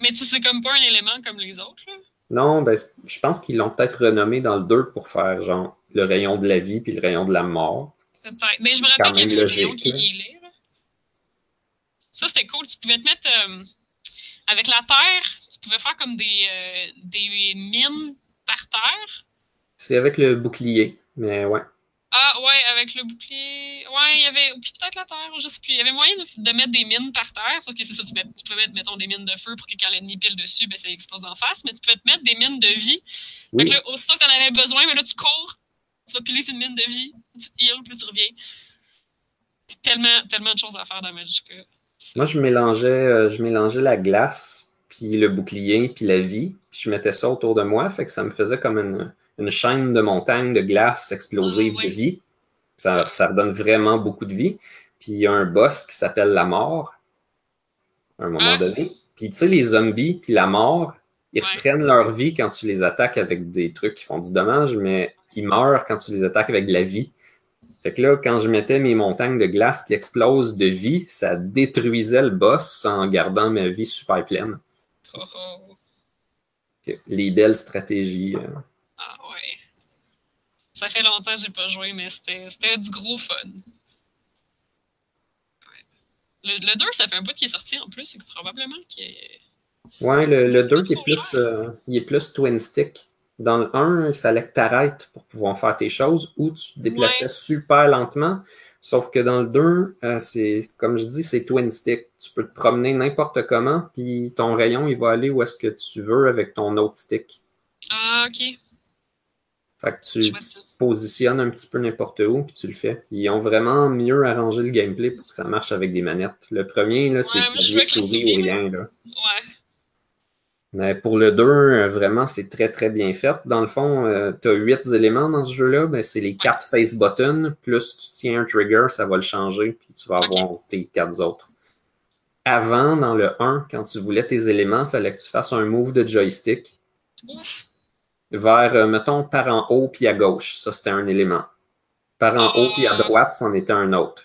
Mais tu sais, c'est comme pas un élément comme les autres, là. Non, ben, je pense qu'ils l'ont peut-être renommé dans le 2 pour faire, genre, le rayon de la vie puis le rayon de la mort. Peut-être. Mais je me rappelle qu'il y avait un rayon logique, qui healait, là. Ça, c'était cool. Tu pouvais te mettre... euh, avec la terre, tu pouvais faire comme des, euh, des mines par terre. C'est avec le bouclier, mais ouais. Ah, ouais, avec le bouclier. Ouais, il y avait. Puis peut-être la terre, je sais plus. Il y avait moyen de, de mettre des mines par terre. Sauf que c'est ça, tu, mets- tu peux mettre, mettons, des mines de feu pour que quand l'ennemi pile dessus, ben, ça explose en face. Mais tu peux te mettre des mines de vie. Oui. Fait que là, aussitôt que t'en avais besoin, mais là, tu cours. Tu vas piler une mine de vie. Tu heal, puis tu reviens. Tellement, tellement de choses à faire dans Magica. Moi, je mélangeais, euh, je mélangeais la glace, puis le bouclier, puis la vie, puis je mettais ça autour de moi, fait que ça me faisait comme une, une chaîne de montagne de glace explosive Ah, oui. de vie. Ça, ça redonne vraiment beaucoup de vie. Puis il y a un boss qui s'appelle la mort, à un moment Ah. donné. Puis tu sais, les zombies, puis la mort, ils Ouais. reprennent leur vie quand tu les attaques avec des trucs qui font du dommage, mais ils meurent quand tu les attaques avec de la vie. Fait que là, quand je mettais mes montagnes de glace qui explosent de vie, ça détruisait le boss en gardant ma vie super pleine. Oh, oh. Les belles stratégies. euh. Ah, ouais. Ça fait longtemps que j'ai pas joué, mais c'était du gros fun. Ouais. Le, le 2, ça fait un bout qui est sorti en plus, c'est probablement qu'il est. Ouais, le, le 2 Pas il est, plus, euh, il est plus twin stick. Dans le 1, il fallait que tu arrêtes pour pouvoir faire tes choses ou tu te déplaçais Ouais. super lentement. Sauf que dans le 2, euh, c'est comme je dis, c'est twin stick. Tu peux te promener n'importe comment, puis ton rayon, il va aller où est-ce que tu veux avec ton autre stick. Ah, ok. Fait que tu, positionnes un petit peu n'importe où, puis tu le fais. Ils ont vraiment mieux arrangé le gameplay pour que ça marche avec des manettes. Le premier, là, c'est Ouais, clavier souris, ou rien. Là. Ouais. Mais pour le 2, euh, vraiment, c'est très, très bien fait. Dans le fond, tu as huit éléments dans ce jeu-là. Ben, c'est les quatre face buttons, plus tu tiens un trigger, ça va le changer, puis tu vas avoir tes quatre autres. Avant, dans le 1, quand tu voulais tes éléments, il fallait que tu fasses un move de joystick vers, euh, mettons, par en haut puis à gauche. Ça, c'était un élément. Par en haut puis à droite, c'en était un autre.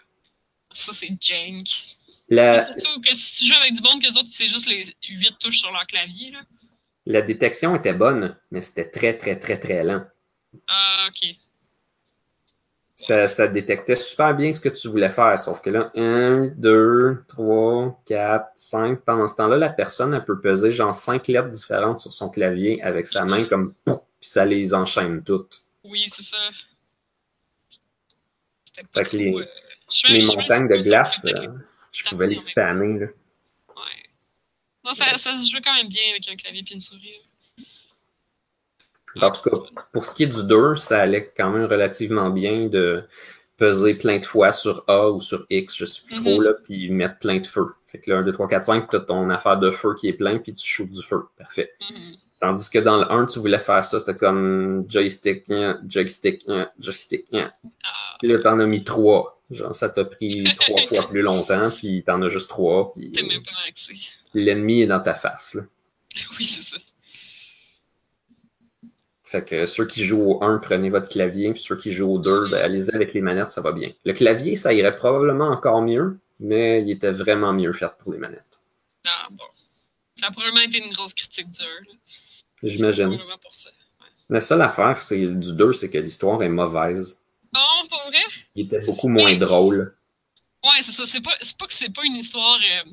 Ça, c'est jank. La, Surtout que si tu joues avec du monde, que les autres, c'est juste les 8 touches sur leur clavier. Là. la détection était bonne, mais c'était très, très, très, très lent. Ah, ok. Ça, ça détectait super bien ce que tu voulais faire, sauf que là, 1, 2, 3, 4, 5. Pendant ce temps-là, la personne, elle peut peser genre 5 lettres différentes sur son clavier avec sa main comme pouf, puis ça les enchaîne toutes. Oui, c'est ça. C'était pas trop, les- euh, Les montagnes de glace, je pouvais les spammer. Là. Ouais. Non, ça, ça se joue quand même bien avec un clavier et une souris. En tout cas, pour ce qui est du 2, ça allait quand même relativement bien de peser plein de fois sur A ou sur X, je sais plus trop, là, puis mettre plein de feu. Fait que là, 1, 2, 3, 4, 5, tu as ton affaire de feu qui est plein, puis tu shoots du feu. Parfait. Mhm. Tandis que dans le 1, tu voulais faire ça, c'était comme joystick, hein, joystick, hein, joystick. hein. Ah, Puis là, t'en as mis 3. Genre, ça t'a pris trois fois plus longtemps, puis t'en as juste 3, puis t'es même pas maxé. l'ennemi est dans ta face. Là. Oui, c'est ça. Fait que ceux qui jouent au 1, prenez votre clavier, puis ceux qui jouent au 2, Mhm. ben, allez-y avec les manettes, ça va bien. Le clavier, ça irait probablement encore mieux, mais il était vraiment mieux fait pour les manettes. Ah, bon. Ça a probablement été une grosse critique du 1. là. J'imagine. Ça. La seule affaire c'est, du 2, c'est que l'histoire est mauvaise. Oh, pour vrai? Il était beaucoup moins drôle. Ouais, c'est ça. C'est pas, c'est pas que c'est pas une histoire. euh,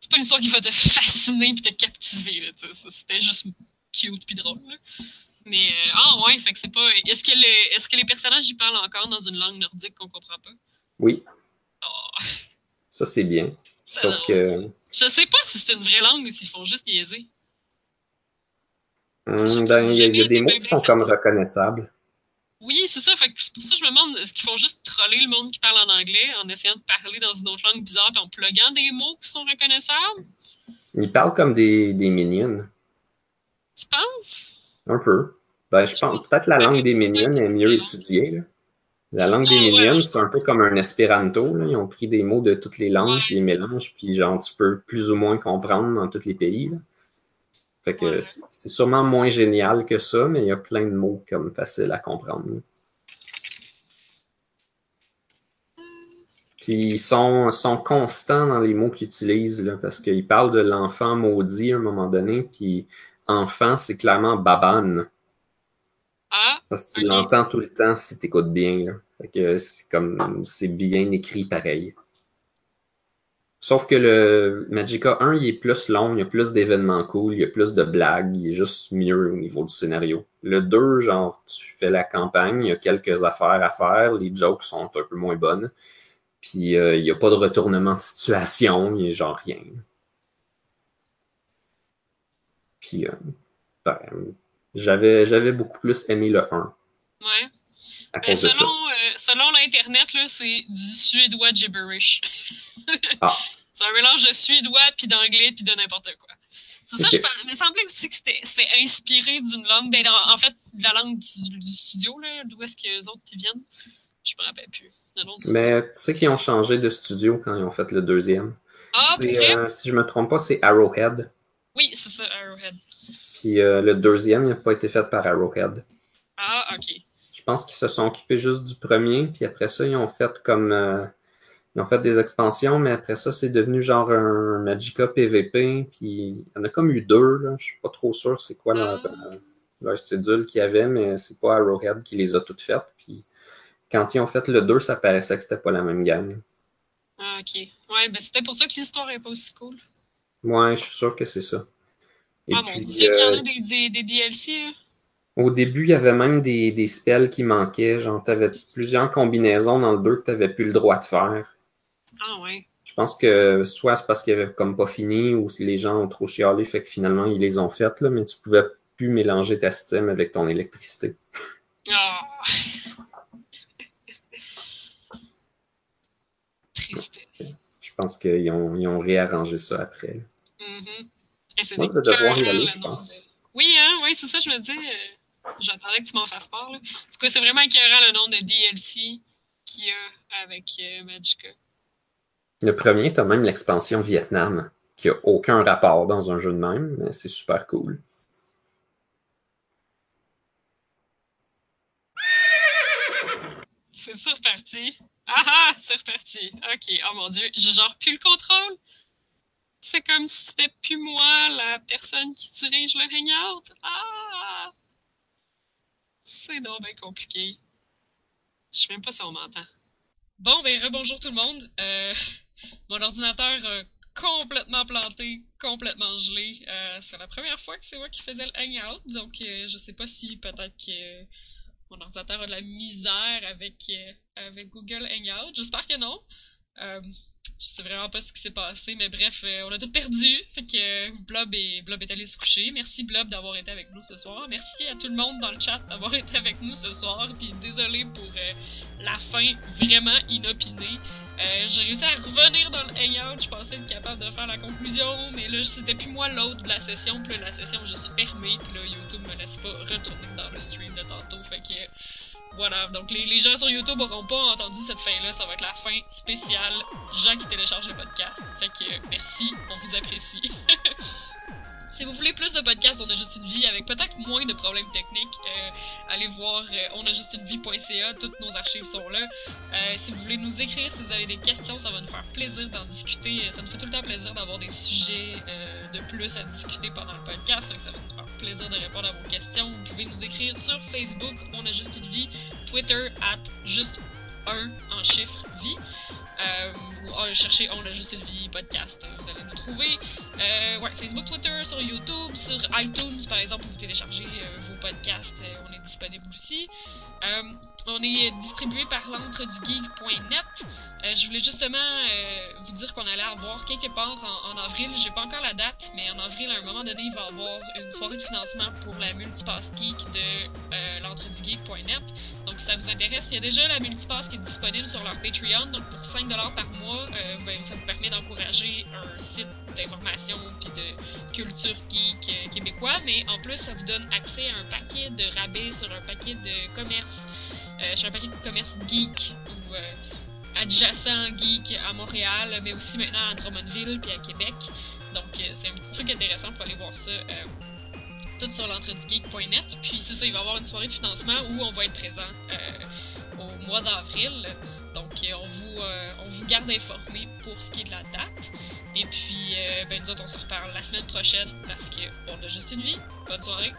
c'est pas une histoire qui va te fasciner puis te captiver. C'était juste cute puis drôle. là. Mais euh, ah ouais, fait que c'est pas. Est-ce que, les, est-ce que les personnages y parlent encore dans une langue nordique qu'on comprend pas? Oui, Oh, ça c'est bien. Sauf que je sais pas si c'est une vraie langue ou s'ils font juste niaiser. hum, ben, il y, y a des mots qui sont comme reconnaissables. Oui, c'est ça. C'est pour ça que je me demande, est-ce qu'ils font juste troller le monde qui parle en anglais en essayant de parler dans une autre langue bizarre puis en pluguant des mots qui sont reconnaissables? Ils parlent comme des, des minions. Tu penses? Un peu. Ben, je pense peut-être la langue des minions est mieux étudiée. là. La langue des Ah, minions, c'est un peu comme un espéranto. là. Ils ont pris des mots de toutes les langues, puis ils mélangent, puis genre, tu peux plus ou moins comprendre dans tous les pays. là. Fait que Ouais. c'est sûrement moins génial que ça, mais il y a plein de mots comme faciles à comprendre. Puis ils sont, sont constants dans les mots qu'ils utilisent, là, parce qu'ils parlent de l'enfant maudit à un moment donné, puis enfant, c'est clairement baban. Ah, Parce que tu l'entends tout le temps si tu écoutes bien. là. Fait que c'est comme c'est bien écrit pareil. Sauf que le Magica 1, il est plus long, il y a plus d'événements cool, il y a plus de blagues, il est juste mieux au niveau du scénario. Le 2, genre, tu fais la campagne, il y a quelques affaires à faire, les jokes sont un peu moins bonnes. Puis euh, il n'y a pas de retournement de situation, il y a genre rien. Puis euh, ben, j'avais, j'avais beaucoup plus aimé le 1 ouais. À Ben, cause de ça. selon euh, selon l'Internet, c'est du suédois gibberish. Ah. c'est un mélange de suédois, puis d'anglais, puis de n'importe quoi. C'est ça, je. Il me semblait aussi que c'était inspiré d'une langue. Ben, en, fait, de la langue du, du studio, d'où est-ce que les autres qui viennent. Je me rappelle plus. Mais tu sais qu'ils ont changé de studio quand ils ont fait le deuxième. Ah, euh, si je me trompe pas, c'est Arrowhead. Oui, c'est ça, Arrowhead. Puis euh, le deuxième, il n'a pas été fait par Arrowhead. Ah, ok. Je pense qu'ils se sont occupés juste du premier, puis après ça, ils ont fait comme. euh, ils ont fait des expansions, mais après ça, c'est devenu genre un Magica PVP, puis il y en a comme eu deux, là. Je suis pas trop sûr c'est quoi leur, euh, leur cédule qu'il y avait, mais c'est pas Arrowhead qui les a toutes faites. Puis quand ils ont fait le 2, ça paraissait que c'était pas la même gamme. Ah, ok. Ouais, ben c'était pour ça que l'histoire est pas aussi cool. Ouais, je suis sûr que c'est ça. Et ah, mon puis, dieu, qu'il y en euh, a des, des, des DLC, là. Au début, il y avait même des, des spells qui manquaient. Genre, tu avais plusieurs combinaisons dans le 2 que tu n'avais plus le droit de faire. Ah, ouais. Je pense que soit c'est parce qu'ils n'avaient comme pas fini ou si les gens ont trop chialé, fait que finalement ils les ont faites, là, mais tu pouvais plus mélanger ta système avec ton électricité. Ah. Tristesse. Je pense qu'ils ont, ils ont réarrangé ça après. Et c'est Moi, je des vais devoir y aller, le je pense. Oui, hein, oui, c'est ça, je me dis. J'attendais que tu m'en fasses part. Là. Tout cas, c'est vraiment écœurant le nom de DLC qu'il y a avec euh, Magica. Le premier, tu as même l'expansion Vietnam, qui a aucun rapport dans un jeu de même, mais c'est super cool. C'est reparti. Ah ah, c'est reparti. Ok, oh mon dieu, j'ai genre plus le contrôle. C'est comme si c'était plus moi, la personne qui dirige le hangout. Ah! C'est donc bien compliqué. Je sais même pas si on m'entend. Bon, ben, rebonjour tout le monde. Euh, mon ordinateur a complètement planté, complètement gelé. Euh, c'est la première fois que c'est moi qui faisais le hangout, donc euh, je sais pas si peut-être que mon ordinateur a de la misère avec, euh, avec Google Hangout. J'espère que non. Je sais vraiment pas ce qui s'est passé, mais bref, euh, on a tout perdu. Fait que euh, Blob, est, Blob est allé se coucher. Merci Blob d'avoir été avec nous ce soir. Merci à tout le monde dans le chat d'avoir été avec nous ce soir. Puis désolé pour euh, la fin vraiment inopinée. Euh, j'ai réussi à revenir dans le hangout. Je pensais être capable de faire la conclusion, mais là, c'était plus moi l'autre de la session. Puis là, la session, je suis fermée. Puis là, YouTube me laisse pas retourner dans le stream de tantôt. Fait que voilà, donc les, les gens sur YouTube auront pas entendu cette fin-là, ça va être la fin spéciale gens qui téléchargent le podcast. Fait que euh, merci, on vous apprécie. si vous voulez plus de podcasts On a juste une vie avec peut-être moins de problèmes techniques, euh, allez voir euh, onajustunevie.ca, toutes nos archives sont là. Euh, si vous voulez nous écrire, si vous avez des questions, ça va nous faire plaisir d'en discuter. Ça nous fait tout le temps plaisir d'avoir des sujets euh, de plus à discuter pendant le podcast, ça va nous faire plaisir de répondre à vos questions. Vous pouvez nous écrire sur Facebook, On a juste une vie, Twitter, at juste un en chiffre vie. Euh, ou euh, cherchez On a juste une vie podcast, vous allez nous trouver. Euh, ouais, Facebook, Twitter, sur YouTube, sur iTunes par exemple, vous téléchargez vos podcasts, on est disponible aussi. On est distribué par l'entredugeek.net. Euh, je voulais justement euh, vous dire qu'on allait avoir quelque part en, en avril, j'ai pas encore la date, mais en avril, à un moment donné, il va y avoir une soirée de financement pour la Multipass Geek de euh, l'entredugeek.net. Donc si ça vous intéresse, il y a déjà la Multipass qui est disponible sur leur Patreon. Donc pour 5$ par mois, euh, ben, ça vous permet d'encourager un site d'information puis de culture geek euh, québécois. Mais en plus, ça vous donne accès à un paquet de rabais sur un paquet de commerce, euh, sur un paquet de commerce geek ou euh, adjacent geek à Montréal, mais aussi maintenant à Drummondville puis à Québec. Donc euh, c'est un petit truc intéressant, pouvez aller voir ça. tout sur l'entredugeek.net. Puis c'est ça, il va y avoir une soirée de financement où on va être présent au mois d'avril. Donc on vous on vous garde informé pour ce qui est de la date. Et puis ben nous autres on se reparle la semaine prochaine parce que on a juste une vie. Bonne soirée.